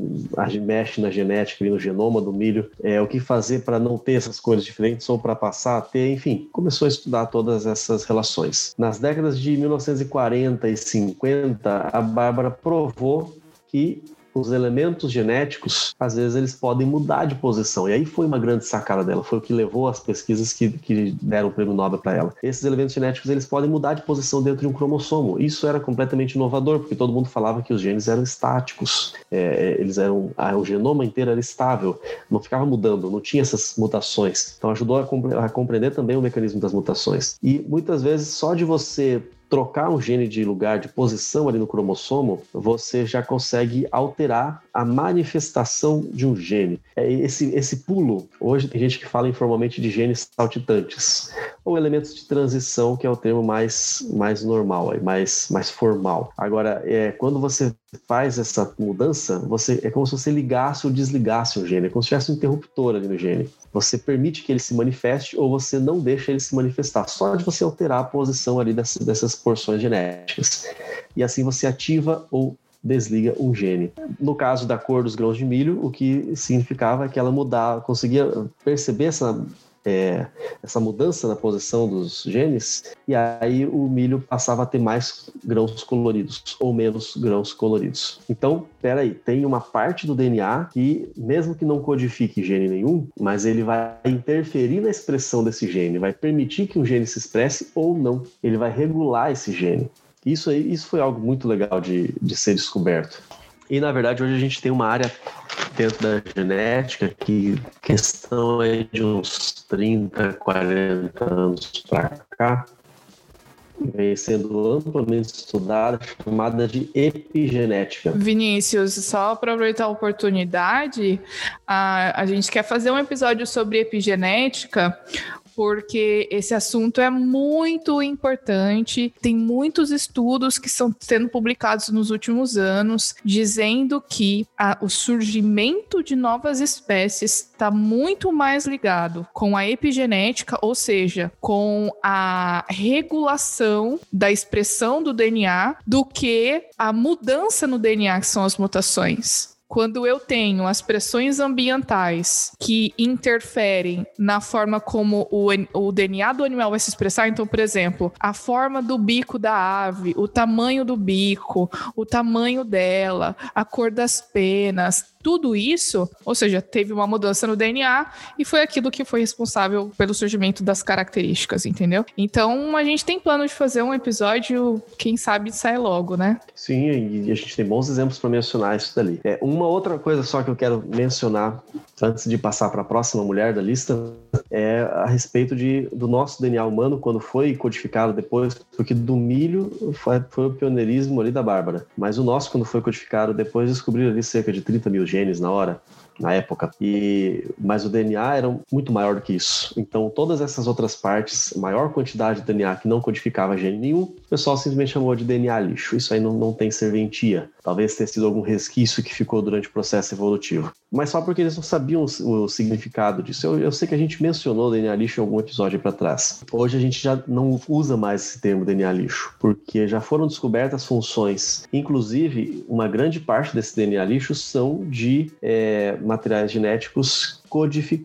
[SPEAKER 2] mexe na genética, ali no genoma do milho, é, o que fazer para não ter essas cores diferentes ou para passar a ter, enfim, começou a estudar todas essas relações. Nas décadas de 1940 e 50, a Bárbara provou que os elementos genéticos, às vezes eles podem mudar de posição. E aí foi uma grande sacada dela, foi o que levou as pesquisas que, que deram o prêmio Nobel para ela. Esses elementos genéticos, eles podem mudar de posição dentro de um cromossomo. Isso era completamente inovador, porque todo mundo falava que os genes eram estáticos. É, eles eram, ah, o genoma inteiro era estável, não ficava mudando, não tinha essas mutações. Então ajudou a, a compreender também o mecanismo das mutações. E muitas vezes só de você trocar um gene de lugar, de posição ali no cromossomo, você já consegue alterar a manifestação de um gene. É esse, esse pulo, hoje tem gente que fala informalmente de genes saltitantes, ou elementos de transição, que é o termo mais, mais normal, mais, mais formal. Agora, é, quando você faz essa mudança, você é como se você ligasse ou desligasse um gene, é como se tivesse um interruptor ali no gene. Você permite que ele se manifeste ou você não deixa ele se manifestar, só de você alterar a posição ali dessas, dessas porções genéticas. E assim você ativa ou desliga um gene. No caso da cor dos grãos de milho, o que significava que ela mudava, conseguia perceber essa é, essa mudança na posição dos genes, e aí o milho passava a ter mais grãos coloridos ou menos grãos coloridos. Então, peraí, tem uma parte do DNA que, mesmo que não codifique gene nenhum, mas ele vai interferir na expressão desse gene, vai permitir que um gene se expresse ou não. Ele vai regular esse gene. Isso, isso foi algo muito legal de, de ser descoberto. E na verdade hoje a gente tem uma área dentro da genética que questão é de uns 30, 40 anos para cá vem sendo amplamente estudada, chamada de epigenética.
[SPEAKER 1] Vinícius, só aproveitar a oportunidade, a, a gente quer fazer um episódio sobre epigenética, porque esse assunto é muito importante. Tem muitos estudos que estão sendo publicados nos últimos anos dizendo que a, o surgimento de novas espécies está muito mais ligado com a epigenética, ou seja, com a regulação da expressão do DNA, do que a mudança no DNA, que são as mutações quando eu tenho as pressões ambientais que interferem na forma como o, o, DNA do animal vai se expressar, então, por exemplo, a forma do bico da ave, o tamanho do bico, o tamanho dela, a cor das penas, tudo isso, ou seja, teve uma mudança no DNA e foi aquilo que foi responsável pelo surgimento das características, entendeu? Então a gente tem plano de fazer um episódio, quem sabe sai logo, né?
[SPEAKER 2] Sim, e a gente tem bons exemplos para mencionar isso dali. É, uma outra coisa só que eu quero mencionar antes de passar para a próxima mulher da lista é a respeito de, do nosso DNA humano quando foi codificado depois, porque do milho foi, foi o pioneirismo ali da Bárbara, mas o nosso quando foi codificado depois descobriram ali cerca de 30 mil genes na hora na época. E mas o DNA era muito maior do que isso. Então todas essas outras partes, maior quantidade de DNA que não codificava gene nenhum, pessoal simplesmente chamou de DNA lixo. Isso aí não, não tem serventia. Talvez tenha sido algum resquício que ficou durante o processo evolutivo. Mas só porque eles não sabiam o, o significado disso. Eu, eu, sei que a gente mencionou DNA lixo em algum episódio para trás. Hoje a gente já não usa mais esse termo DNA lixo, porque já foram descobertas funções. Inclusive, uma grande parte desse DNA lixo são de é, materiais genéticos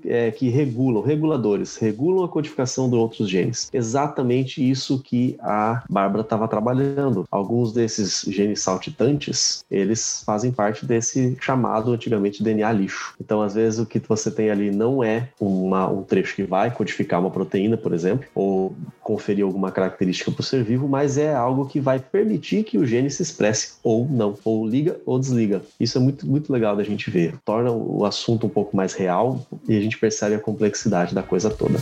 [SPEAKER 2] é, que regulam, reguladores, regulam a codificação de outros genes. Exatamente isso que a Bárbara estava trabalhando. Alguns desses genes saltitantes, eles fazem parte desse chamado antigamente DNA lixo. Então, às vezes, o que você tem ali não é uma, um trecho que vai codificar uma proteína, por exemplo, ou conferir alguma característica para o ser vivo, mas é algo que vai permitir que o gene se expresse ou não, ou liga ou desliga. Isso é muito, muito legal da gente ver. Torna o assunto um pouco mais real, e a gente percebe a complexidade da coisa toda.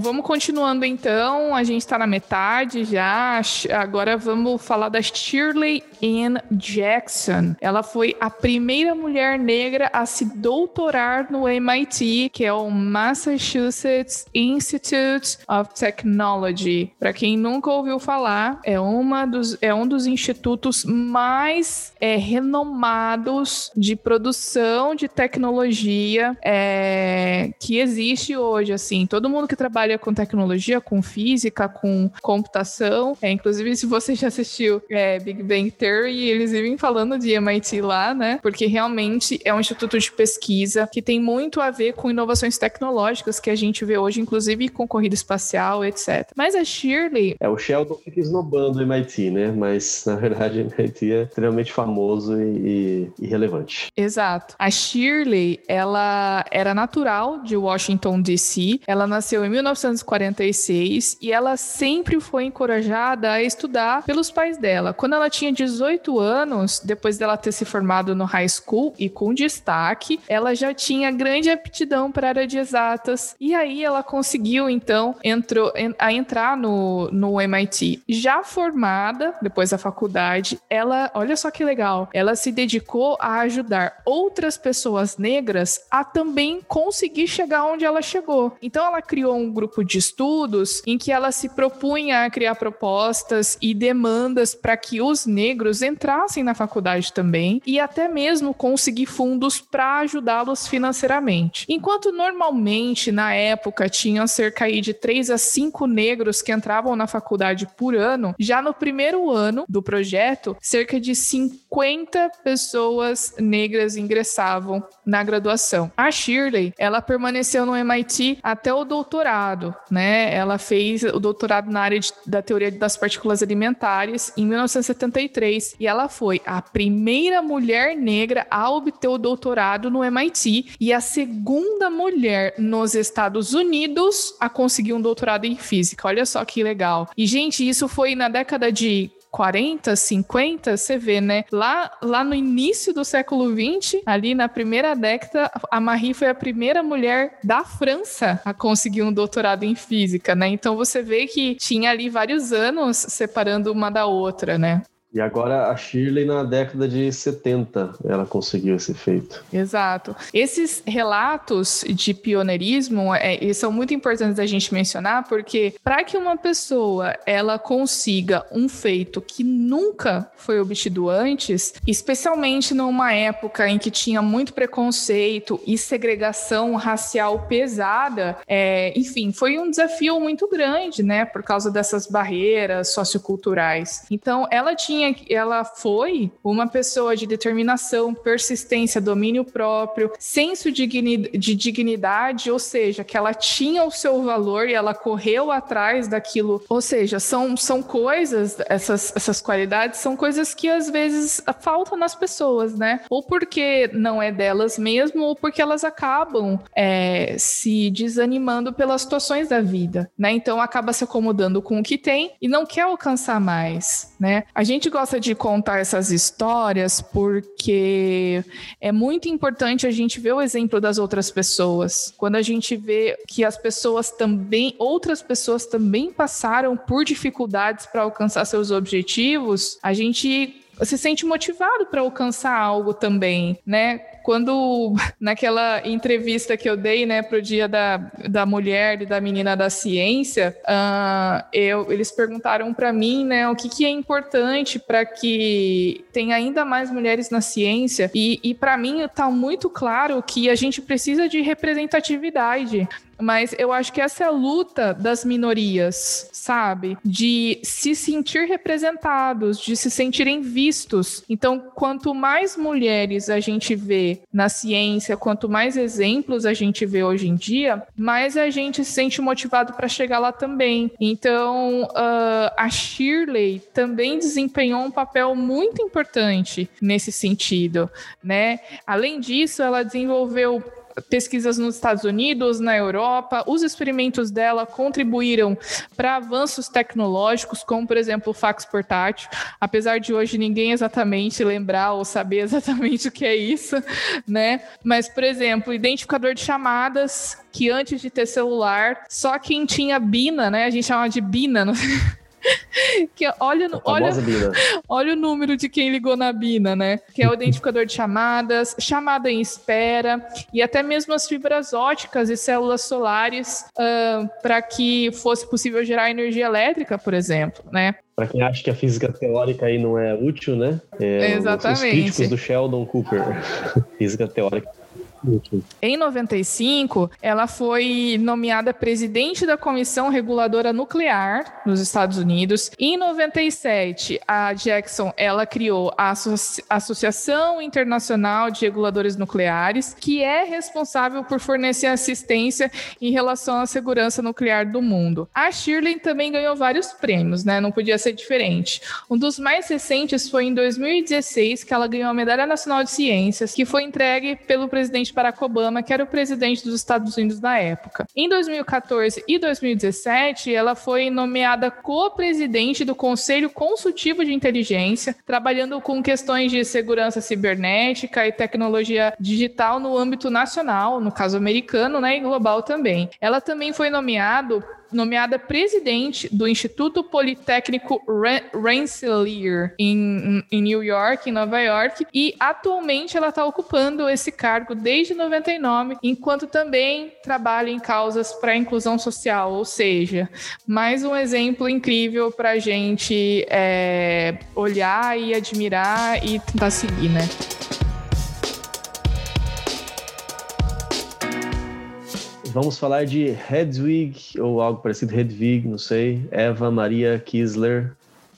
[SPEAKER 1] Vamos continuando então. A gente está na metade já. Agora vamos falar da Shirley Ann Jackson. Ela foi a primeira mulher negra a se doutorar no MIT, que é o Massachusetts Institute of Technology. Para quem nunca ouviu falar, é, uma dos, é um dos institutos mais é, renomados de produção de tecnologia é, que existe hoje. Assim, todo mundo que trabalha trabalha com tecnologia, com física, com computação. É, inclusive, se você já assistiu é, Big Bang Theory, eles vivem falando de MIT lá, né? Porque realmente é um instituto de pesquisa que tem muito a ver com inovações tecnológicas que a gente vê hoje, inclusive com corrida espacial, etc. Mas a Shirley.
[SPEAKER 2] É, o Sheldon fica esnobando o MIT, né? Mas na verdade o MIT é extremamente famoso e, e relevante.
[SPEAKER 1] Exato. A Shirley, ela era natural de Washington, D.C. Ela nasceu em 1946 e ela sempre foi encorajada a estudar pelos pais dela. Quando ela tinha 18 anos, depois dela ter se formado no high school e com destaque, ela já tinha grande aptidão para a área de exatas e aí ela conseguiu então entrou, a entrar no, no MIT. Já formada, depois da faculdade, ela, olha só que legal, ela se dedicou a ajudar outras pessoas negras a também conseguir chegar onde ela chegou. Então ela criou um grupo de estudos em que ela se propunha a criar propostas e demandas para que os negros entrassem na faculdade também e até mesmo conseguir fundos para ajudá-los financeiramente. Enquanto normalmente na época tinham cerca de 3 a 5 negros que entravam na faculdade por ano, já no primeiro ano do projeto, cerca de 50 pessoas negras ingressavam na graduação. A Shirley, ela permaneceu no MIT até o doutorado, né? Ela fez o doutorado na área de, da teoria das partículas alimentares em 1973 e ela foi a primeira mulher negra a obter o doutorado no MIT e a segunda mulher nos Estados Unidos a conseguir um doutorado em física. Olha só que legal. E gente, isso foi na década de 40, 50, você vê, né? Lá, lá no início do século 20, ali na primeira década, a Marie foi a primeira mulher da França a conseguir um doutorado em física, né? Então você vê que tinha ali vários anos separando uma da outra, né?
[SPEAKER 2] E agora a Shirley na década de 70 ela conseguiu esse feito.
[SPEAKER 1] Exato. Esses relatos de pioneirismo é, são muito importantes da gente mencionar porque para que uma pessoa ela consiga um feito que nunca foi obtido antes, especialmente numa época em que tinha muito preconceito e segregação racial pesada, é, enfim, foi um desafio muito grande, né, por causa dessas barreiras socioculturais. Então ela tinha ela foi uma pessoa de determinação, persistência, domínio próprio, senso de dignidade, ou seja, que ela tinha o seu valor e ela correu atrás daquilo. Ou seja, são, são coisas, essas, essas qualidades são coisas que às vezes faltam nas pessoas, né? Ou porque não é delas mesmo, ou porque elas acabam é, se desanimando pelas situações da vida, né? Então acaba se acomodando com o que tem e não quer alcançar mais, né? A gente gente gosta de contar essas histórias porque é muito importante a gente ver o exemplo das outras pessoas. Quando a gente vê que as pessoas também, outras pessoas também passaram por dificuldades para alcançar seus objetivos, a gente se sente motivado para alcançar algo também, né? Quando naquela entrevista que eu dei, né, pro dia da, da mulher e da menina da ciência, uh, eu, eles perguntaram para mim, né, o que, que é importante para que tenha ainda mais mulheres na ciência e, e para mim está muito claro que a gente precisa de representatividade. Mas eu acho que essa é a luta das minorias, sabe? De se sentir representados, de se sentirem vistos. Então, quanto mais mulheres a gente vê na ciência, quanto mais exemplos a gente vê hoje em dia, mais a gente se sente motivado para chegar lá também. Então, uh, a Shirley também desempenhou um papel muito importante nesse sentido, né? Além disso, ela desenvolveu pesquisas nos Estados Unidos, na Europa. Os experimentos dela contribuíram para avanços tecnológicos, como, por exemplo, o fax portátil. Apesar de hoje ninguém exatamente lembrar ou saber exatamente o que é isso, né? Mas, por exemplo, identificador de chamadas, que antes de ter celular, só quem tinha Bina, né? A gente chama de Bina, não que olha, olha, olha o número de quem ligou na Bina, né? Que é o identificador de chamadas, chamada em espera e até mesmo as fibras óticas e células solares uh, para que fosse possível gerar energia elétrica, por exemplo, né?
[SPEAKER 2] Para quem acha que a física teórica aí não é útil, né?
[SPEAKER 1] É, Exatamente.
[SPEAKER 2] Os críticos do Sheldon Cooper. física teórica.
[SPEAKER 1] Em 95, ela foi nomeada presidente da Comissão Reguladora Nuclear nos Estados Unidos. Em 97, a Jackson ela criou a Associação Internacional de Reguladores Nucleares, que é responsável por fornecer assistência em relação à segurança nuclear do mundo. A Shirley também ganhou vários prêmios, né? Não podia ser diferente. Um dos mais recentes foi em 2016, que ela ganhou a Medalha Nacional de Ciências, que foi entregue pelo presidente presidente Barack Obama, que era o presidente dos Estados Unidos na época. Em 2014 e 2017, ela foi nomeada co-presidente do Conselho Consultivo de Inteligência, trabalhando com questões de segurança cibernética e tecnologia digital no âmbito nacional, no caso americano, né, e global também. Ela também foi nomeada nomeada presidente do Instituto Politécnico Rensselaer em, em New York, em Nova York, e atualmente ela está ocupando esse cargo desde 99, enquanto também trabalha em causas para a inclusão social, ou seja, mais um exemplo incrível para a gente é, olhar e admirar e tentar seguir, né?
[SPEAKER 2] Vamos falar de Hedwig, ou algo parecido, Hedwig, não sei, Eva Maria Kisler,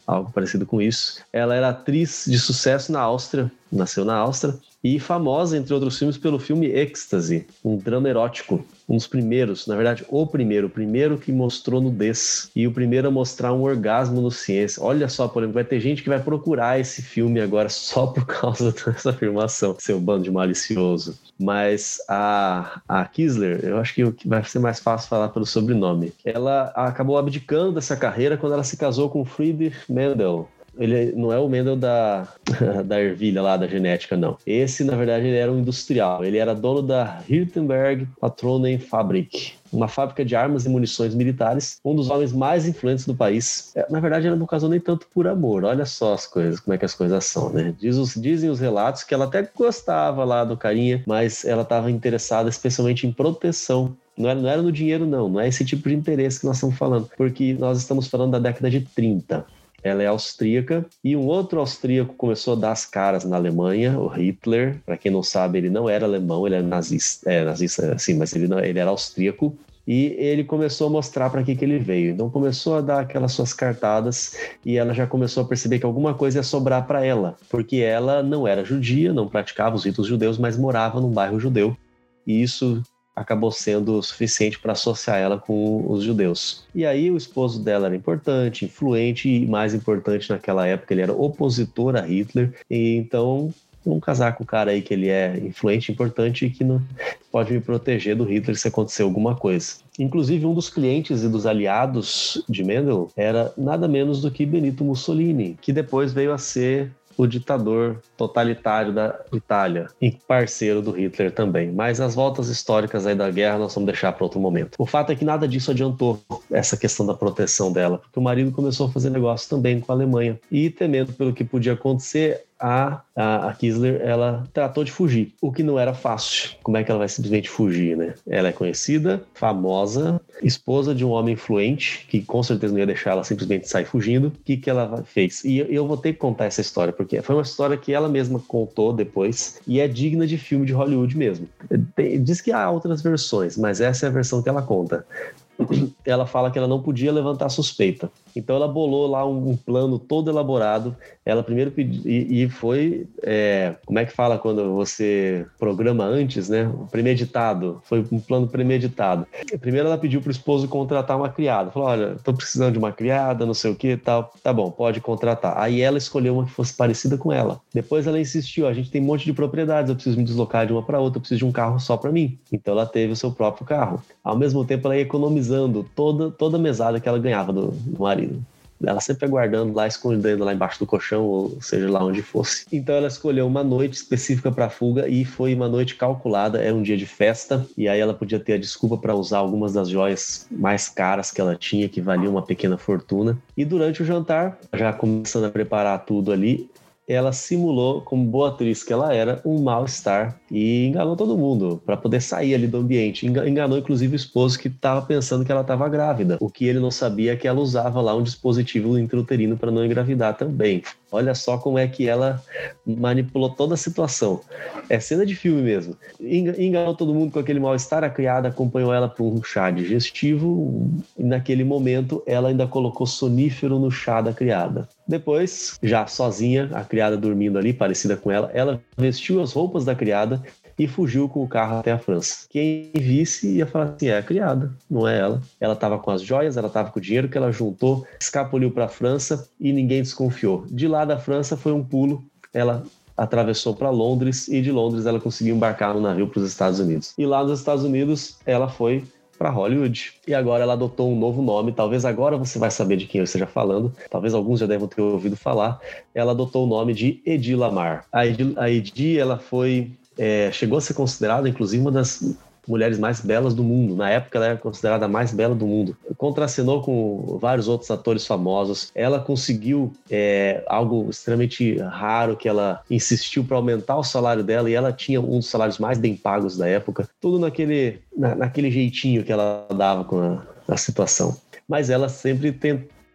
[SPEAKER 2] algo parecido com isso. Ela era atriz de sucesso na Áustria, nasceu na Áustria, e famosa, entre outros filmes, pelo filme Ecstasy, um drama erótico. Um dos primeiros, na verdade, o primeiro, o primeiro que mostrou nudez e o primeiro a mostrar um orgasmo no ciência. Olha só, por exemplo, vai ter gente que vai procurar esse filme agora só por causa dessa afirmação, seu bando de malicioso. Mas a, a Kisler, eu acho que vai ser mais fácil falar pelo sobrenome. Ela acabou abdicando dessa carreira quando ela se casou com Friedrich Mendel, ele não é o Mendel da, da ervilha lá, da genética, não. Esse, na verdade, ele era um industrial. Ele era dono da Hirtenberg Patronen Fabrik, uma fábrica de armas e munições militares, um dos homens mais influentes do país. É, na verdade, ela não casou nem tanto por amor. Olha só as coisas, como é que as coisas são, né? Diz os, dizem os relatos que ela até gostava lá do carinha, mas ela estava interessada especialmente em proteção não era, não era no dinheiro, não. Não é esse tipo de interesse que nós estamos falando. Porque nós estamos falando da década de 30. Ela é austríaca e um outro austríaco começou a dar as caras na Alemanha, o Hitler. Para quem não sabe, ele não era alemão, ele era nazista, é, nazista sim, mas ele, não, ele era austríaco. E ele começou a mostrar para que, que ele veio. Então começou a dar aquelas suas cartadas e ela já começou a perceber que alguma coisa ia sobrar para ela, porque ela não era judia, não praticava os ritos judeus, mas morava num bairro judeu. E isso acabou sendo suficiente para associar ela com os judeus. E aí o esposo dela era importante, influente e mais importante naquela época, ele era opositor a Hitler, e então vamos casar com o cara aí que ele é influente, importante e que não pode me proteger do Hitler se acontecer alguma coisa. Inclusive, um dos clientes e dos aliados de Mendel era nada menos do que Benito Mussolini, que depois veio a ser o ditador totalitário da Itália e parceiro do Hitler também. Mas as voltas históricas aí da guerra nós vamos deixar para outro momento. O fato é que nada disso adiantou essa questão da proteção dela, porque o marido começou a fazer negócio também com a Alemanha e temendo pelo que podia acontecer, a, a, a, Kisler ela tratou de fugir, o que não era fácil. Como é que ela vai simplesmente fugir, né? Ela é conhecida, famosa, esposa de um homem influente, que com certeza não ia deixar ela simplesmente sair fugindo. O que, que ela fez? E eu vou ter que contar essa história, porque foi uma história que ela mesma contou depois e é digna de filme de Hollywood mesmo. Diz que há outras versões, mas essa é a versão que ela conta ela fala que ela não podia levantar suspeita. Então ela bolou lá um, um plano todo elaborado. Ela primeiro pediu, e, e foi, é, como é que fala quando você programa antes, né? Premeditado. Foi um plano premeditado. Primeiro ela pediu pro esposo contratar uma criada. Falou: olha, tô precisando de uma criada, não sei o que tal. Tá bom, pode contratar. Aí ela escolheu uma que fosse parecida com ela. Depois ela insistiu: a gente tem um monte de propriedades, eu preciso me deslocar de uma para outra, eu preciso de um carro só para mim. Então ela teve o seu próprio carro. Ao mesmo tempo, ela ia economizando toda, toda a mesada que ela ganhava do, do marido. Ela sempre guardando lá, escondendo lá embaixo do colchão, ou seja lá onde fosse. Então ela escolheu uma noite específica para fuga e foi uma noite calculada, era um dia de festa, e aí ela podia ter a desculpa para usar algumas das joias mais caras que ela tinha, que valiam uma pequena fortuna. E durante o jantar, já começando a preparar tudo ali, ela simulou, como boa atriz que ela era, um mal-estar e enganou todo mundo para poder sair ali do ambiente. Enganou inclusive o esposo que estava pensando que ela estava grávida. O que ele não sabia é que ela usava lá um dispositivo intrauterino para não engravidar também. Olha só como é que ela manipulou toda a situação. É cena de filme mesmo. Enganou todo mundo com aquele mal-estar. A criada acompanhou ela para um chá digestivo. E naquele momento, ela ainda colocou sonífero no chá da criada. Depois, já sozinha, a criada dormindo ali, parecida com ela, ela vestiu as roupas da criada e fugiu com o carro até a França. Quem visse ia falar assim: é a criada, não é ela. Ela estava com as joias, ela estava com o dinheiro que ela juntou, escapuliu para a França e ninguém desconfiou. De lá da França foi um pulo, ela atravessou para Londres e de Londres ela conseguiu embarcar no navio para os Estados Unidos. E lá nos Estados Unidos ela foi para Hollywood. E agora ela adotou um novo nome. Talvez agora você vai saber de quem eu esteja falando. Talvez alguns já devem ter ouvido falar. Ela adotou o nome de Edi Lamar. A Edi, a Edi ela foi é, chegou a ser considerada, inclusive, uma das mulheres mais belas do mundo. Na época, ela era considerada a mais bela do mundo. Contracenou com vários outros atores famosos. Ela conseguiu é, algo extremamente raro que ela insistiu para aumentar o salário dela e ela tinha um dos salários mais bem pagos da época. Tudo naquele, na, naquele jeitinho que ela dava com a, a situação. Mas ela sempre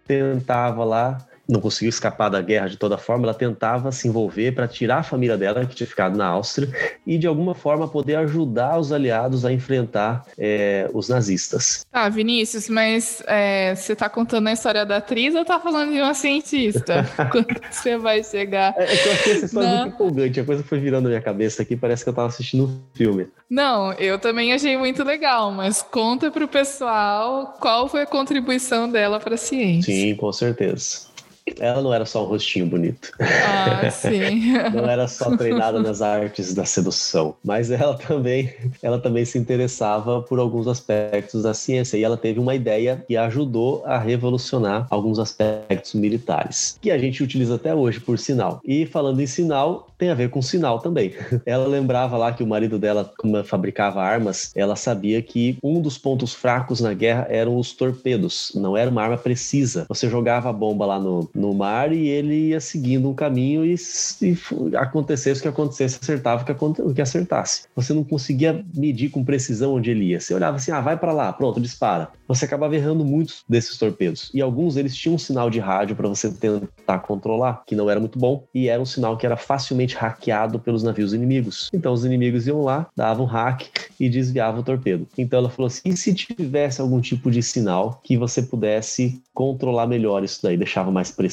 [SPEAKER 2] tentava lá não conseguiu escapar da guerra de toda forma, ela tentava se envolver para tirar a família dela, que tinha ficado na Áustria, e de alguma forma poder ajudar os aliados a enfrentar é, os nazistas.
[SPEAKER 1] Ah, Vinícius, mas é, você está contando a história da atriz ou está falando de uma cientista? Quando você vai chegar.
[SPEAKER 2] É, é, que eu achei essa história não. muito empolgante, a coisa foi virando na minha cabeça aqui, parece que eu estava assistindo um filme.
[SPEAKER 1] Não, eu também achei muito legal, mas conta para o pessoal qual foi a contribuição dela para a ciência.
[SPEAKER 2] Sim, com certeza. Ela não era só um rostinho bonito.
[SPEAKER 1] Ah, sim.
[SPEAKER 2] não era só treinada nas artes da sedução, mas ela também, ela também se interessava por alguns aspectos da ciência e ela teve uma ideia que ajudou a revolucionar alguns aspectos militares, que a gente utiliza até hoje por sinal. E falando em sinal, tem a ver com sinal também. Ela lembrava lá que o marido dela, como fabricava armas, ela sabia que um dos pontos fracos na guerra eram os torpedos. Não era uma arma precisa. Você jogava a bomba lá no, no mar e ele ia seguindo um caminho e, e acontecesse o que acontecesse, acertava o que, acertasse. Você não conseguia medir com precisão onde ele ia. Você olhava assim, ah, vai para lá, pronto, dispara. Você acabava errando muitos desses torpedos. E alguns deles tinham um sinal de rádio para você tentar controlar, que não era muito bom, e era um sinal que era facilmente hackeado pelos navios inimigos. Então os inimigos iam lá, davam hack e desviavam o torpedo. Então ela falou assim: e se tivesse algum tipo de sinal que você pudesse controlar melhor isso daí, deixava mais preciso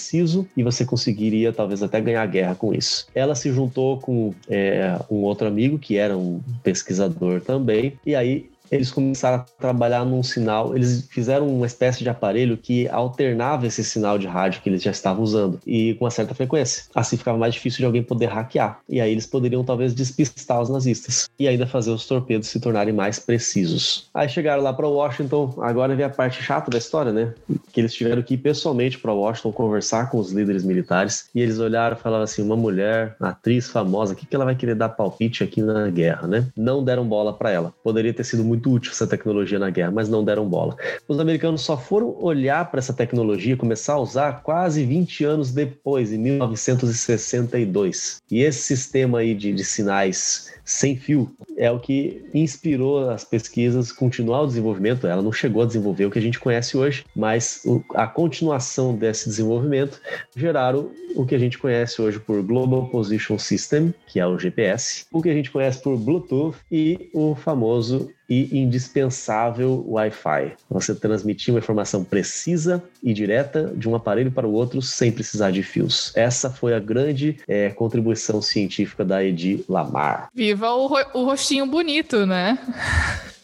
[SPEAKER 2] e você conseguiria talvez até ganhar guerra com isso. Ela se juntou com é, um outro amigo que era um pesquisador também, e aí eles começaram a trabalhar num sinal, eles fizeram uma espécie de aparelho que alternava esse sinal de rádio que eles já estavam usando e com uma certa frequência. Assim ficava mais difícil de alguém poder hackear. E aí eles poderiam talvez despistar os nazistas e ainda fazer os torpedos se tornarem mais precisos. Aí chegaram lá para Washington, agora vem a parte chata da história, né? Que eles tiveram que ir pessoalmente para Washington conversar com os líderes militares e eles olharam e falaram assim: uma mulher, atriz famosa, o que, que ela vai querer dar palpite aqui na guerra, né? Não deram bola para ela. Poderia ter sido muito muito útil essa tecnologia na guerra, mas não deram bola. Os americanos só foram olhar para essa tecnologia, começar a usar quase 20 anos depois, em 1962. E esse sistema aí de, de sinais sem fio é o que inspirou as pesquisas continuar o desenvolvimento. Ela não chegou a desenvolver o que a gente conhece hoje, mas a continuação desse desenvolvimento geraram o que a gente conhece hoje por Global Position System, que é o GPS, o que a gente conhece por Bluetooth e o famoso e indispensável Wi-Fi. Você transmitir uma informação precisa e direta de um aparelho para o outro sem precisar de fios. Essa foi a grande é, contribuição científica da Edi Lamar.
[SPEAKER 1] Viva o, ro o rostinho bonito, né?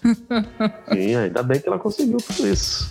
[SPEAKER 2] Sim, ainda bem que ela conseguiu tudo isso.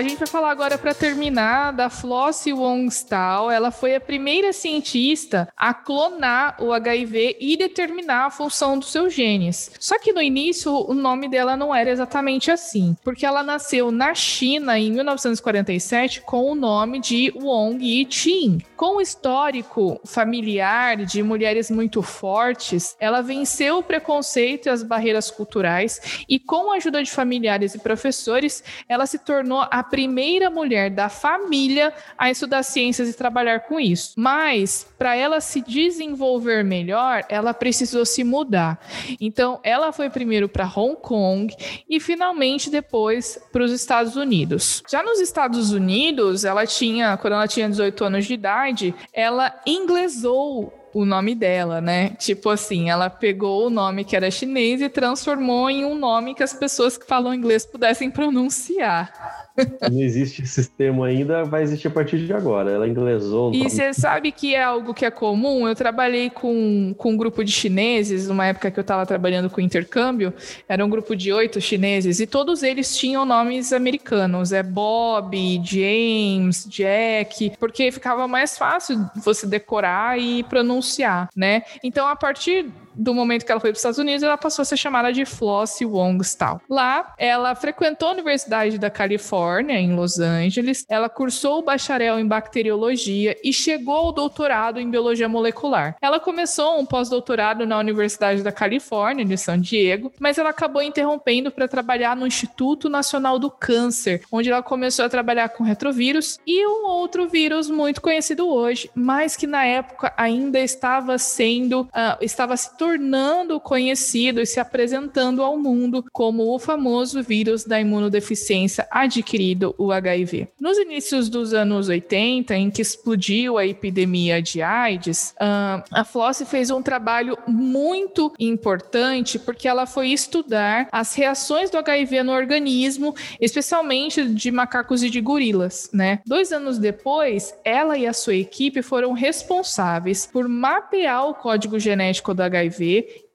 [SPEAKER 1] A gente vai falar agora para terminar da Flossie Wongstall. Ela foi a primeira cientista a clonar o HIV e determinar a função dos seus genes. Só que no início o nome dela não era exatamente assim, porque ela nasceu na China em 1947 com o nome de Wong Yi-ching. Com o histórico familiar de mulheres muito fortes, ela venceu o preconceito e as barreiras culturais e com a ajuda de familiares e professores, ela se tornou a primeira mulher da família a estudar ciências e trabalhar com isso. Mas, para ela se desenvolver melhor, ela precisou se mudar. Então, ela foi primeiro para Hong Kong e finalmente depois para os Estados Unidos. Já nos Estados Unidos, ela tinha, quando ela tinha 18 anos de idade, ela inglesou o nome dela, né? Tipo assim, ela pegou o nome que era chinês e transformou em um nome que as pessoas que falam inglês pudessem pronunciar.
[SPEAKER 2] Não existe esse termo ainda, vai existir a partir de agora. Ela inglesou.
[SPEAKER 1] E você sabe que é algo que é comum? Eu trabalhei com, com um grupo de chineses, numa época que eu estava trabalhando com intercâmbio. Era um grupo de oito chineses e todos eles tinham nomes americanos. É Bob, James, Jack, porque ficava mais fácil você decorar e pronunciar, né? Então, a partir do momento que ela foi para os Estados Unidos, ela passou a ser chamada de Flossie Wongstall. Lá, ela frequentou a Universidade da Califórnia, em Los Angeles. Ela cursou o bacharel em bacteriologia e chegou ao doutorado em biologia molecular. Ela começou um pós-doutorado na Universidade da Califórnia, de São Diego, mas ela acabou interrompendo para trabalhar no Instituto Nacional do Câncer, onde ela começou a trabalhar com retrovírus e um outro vírus muito conhecido hoje, mas que na época ainda estava sendo, uh, estava se tornando conhecido e se apresentando ao mundo como o famoso vírus da imunodeficiência adquirido, o HIV. Nos inícios dos anos 80, em que explodiu a epidemia de AIDS, uh, a Flossie fez um trabalho muito importante porque ela foi estudar as reações do HIV no organismo, especialmente de macacos e de gorilas, né? Dois anos depois, ela e a sua equipe foram responsáveis por mapear o código genético do HIV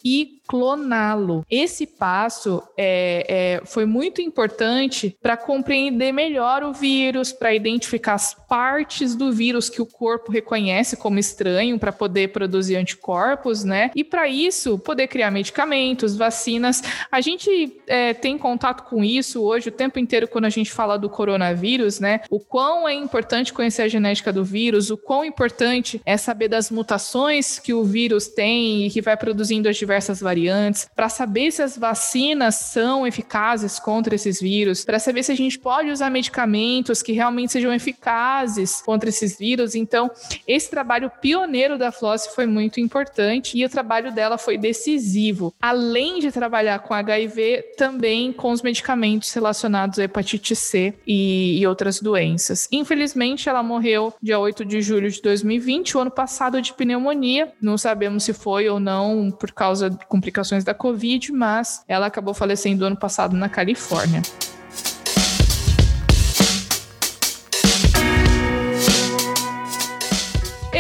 [SPEAKER 1] e cloná-lo. Esse passo é, é, foi muito importante para compreender melhor o vírus, para identificar as partes do vírus que o corpo reconhece como estranho para poder produzir anticorpos, né? E para isso poder criar medicamentos, vacinas. A gente é, tem contato com isso hoje o tempo inteiro quando a gente fala do coronavírus, né? O quão é importante conhecer a genética do vírus, o quão importante é saber das mutações que o vírus tem e que vai produzindo as diversas variantes variantes, para saber se as vacinas são eficazes contra esses vírus, para saber se a gente pode usar medicamentos que realmente sejam eficazes contra esses vírus. Então, esse trabalho pioneiro da Floss foi muito importante e o trabalho dela foi decisivo. Além de trabalhar com HIV, também com os medicamentos relacionados à hepatite C e, e outras doenças. Infelizmente, ela morreu dia 8 de julho de 2020, o ano passado, de pneumonia. Não sabemos se foi ou não por causa complicações da Covid, mas ela acabou falecendo ano passado na Califórnia.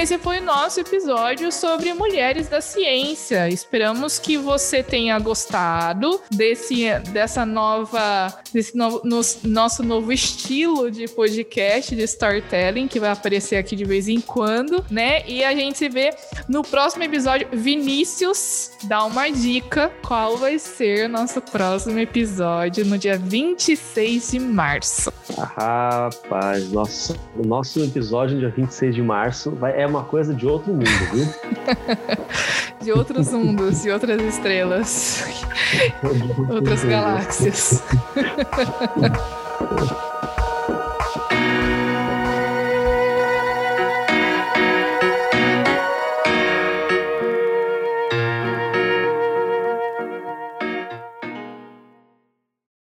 [SPEAKER 1] Esse foi o nosso episódio sobre mulheres da ciência. Esperamos que você tenha gostado desse, dessa nova, desse novo, no, nosso novo estilo de podcast de storytelling que vai aparecer aqui de vez em quando, né? E a gente se vê no próximo episódio. Vinícius, dá uma dica qual vai ser o nosso próximo episódio no dia 26 de março.
[SPEAKER 2] Ah, rapaz, nosso, o nosso episódio no dia 26 de março vai, é uma coisa de outro mundo, viu?
[SPEAKER 1] de outros mundos, de outras estrelas, outras galáxias.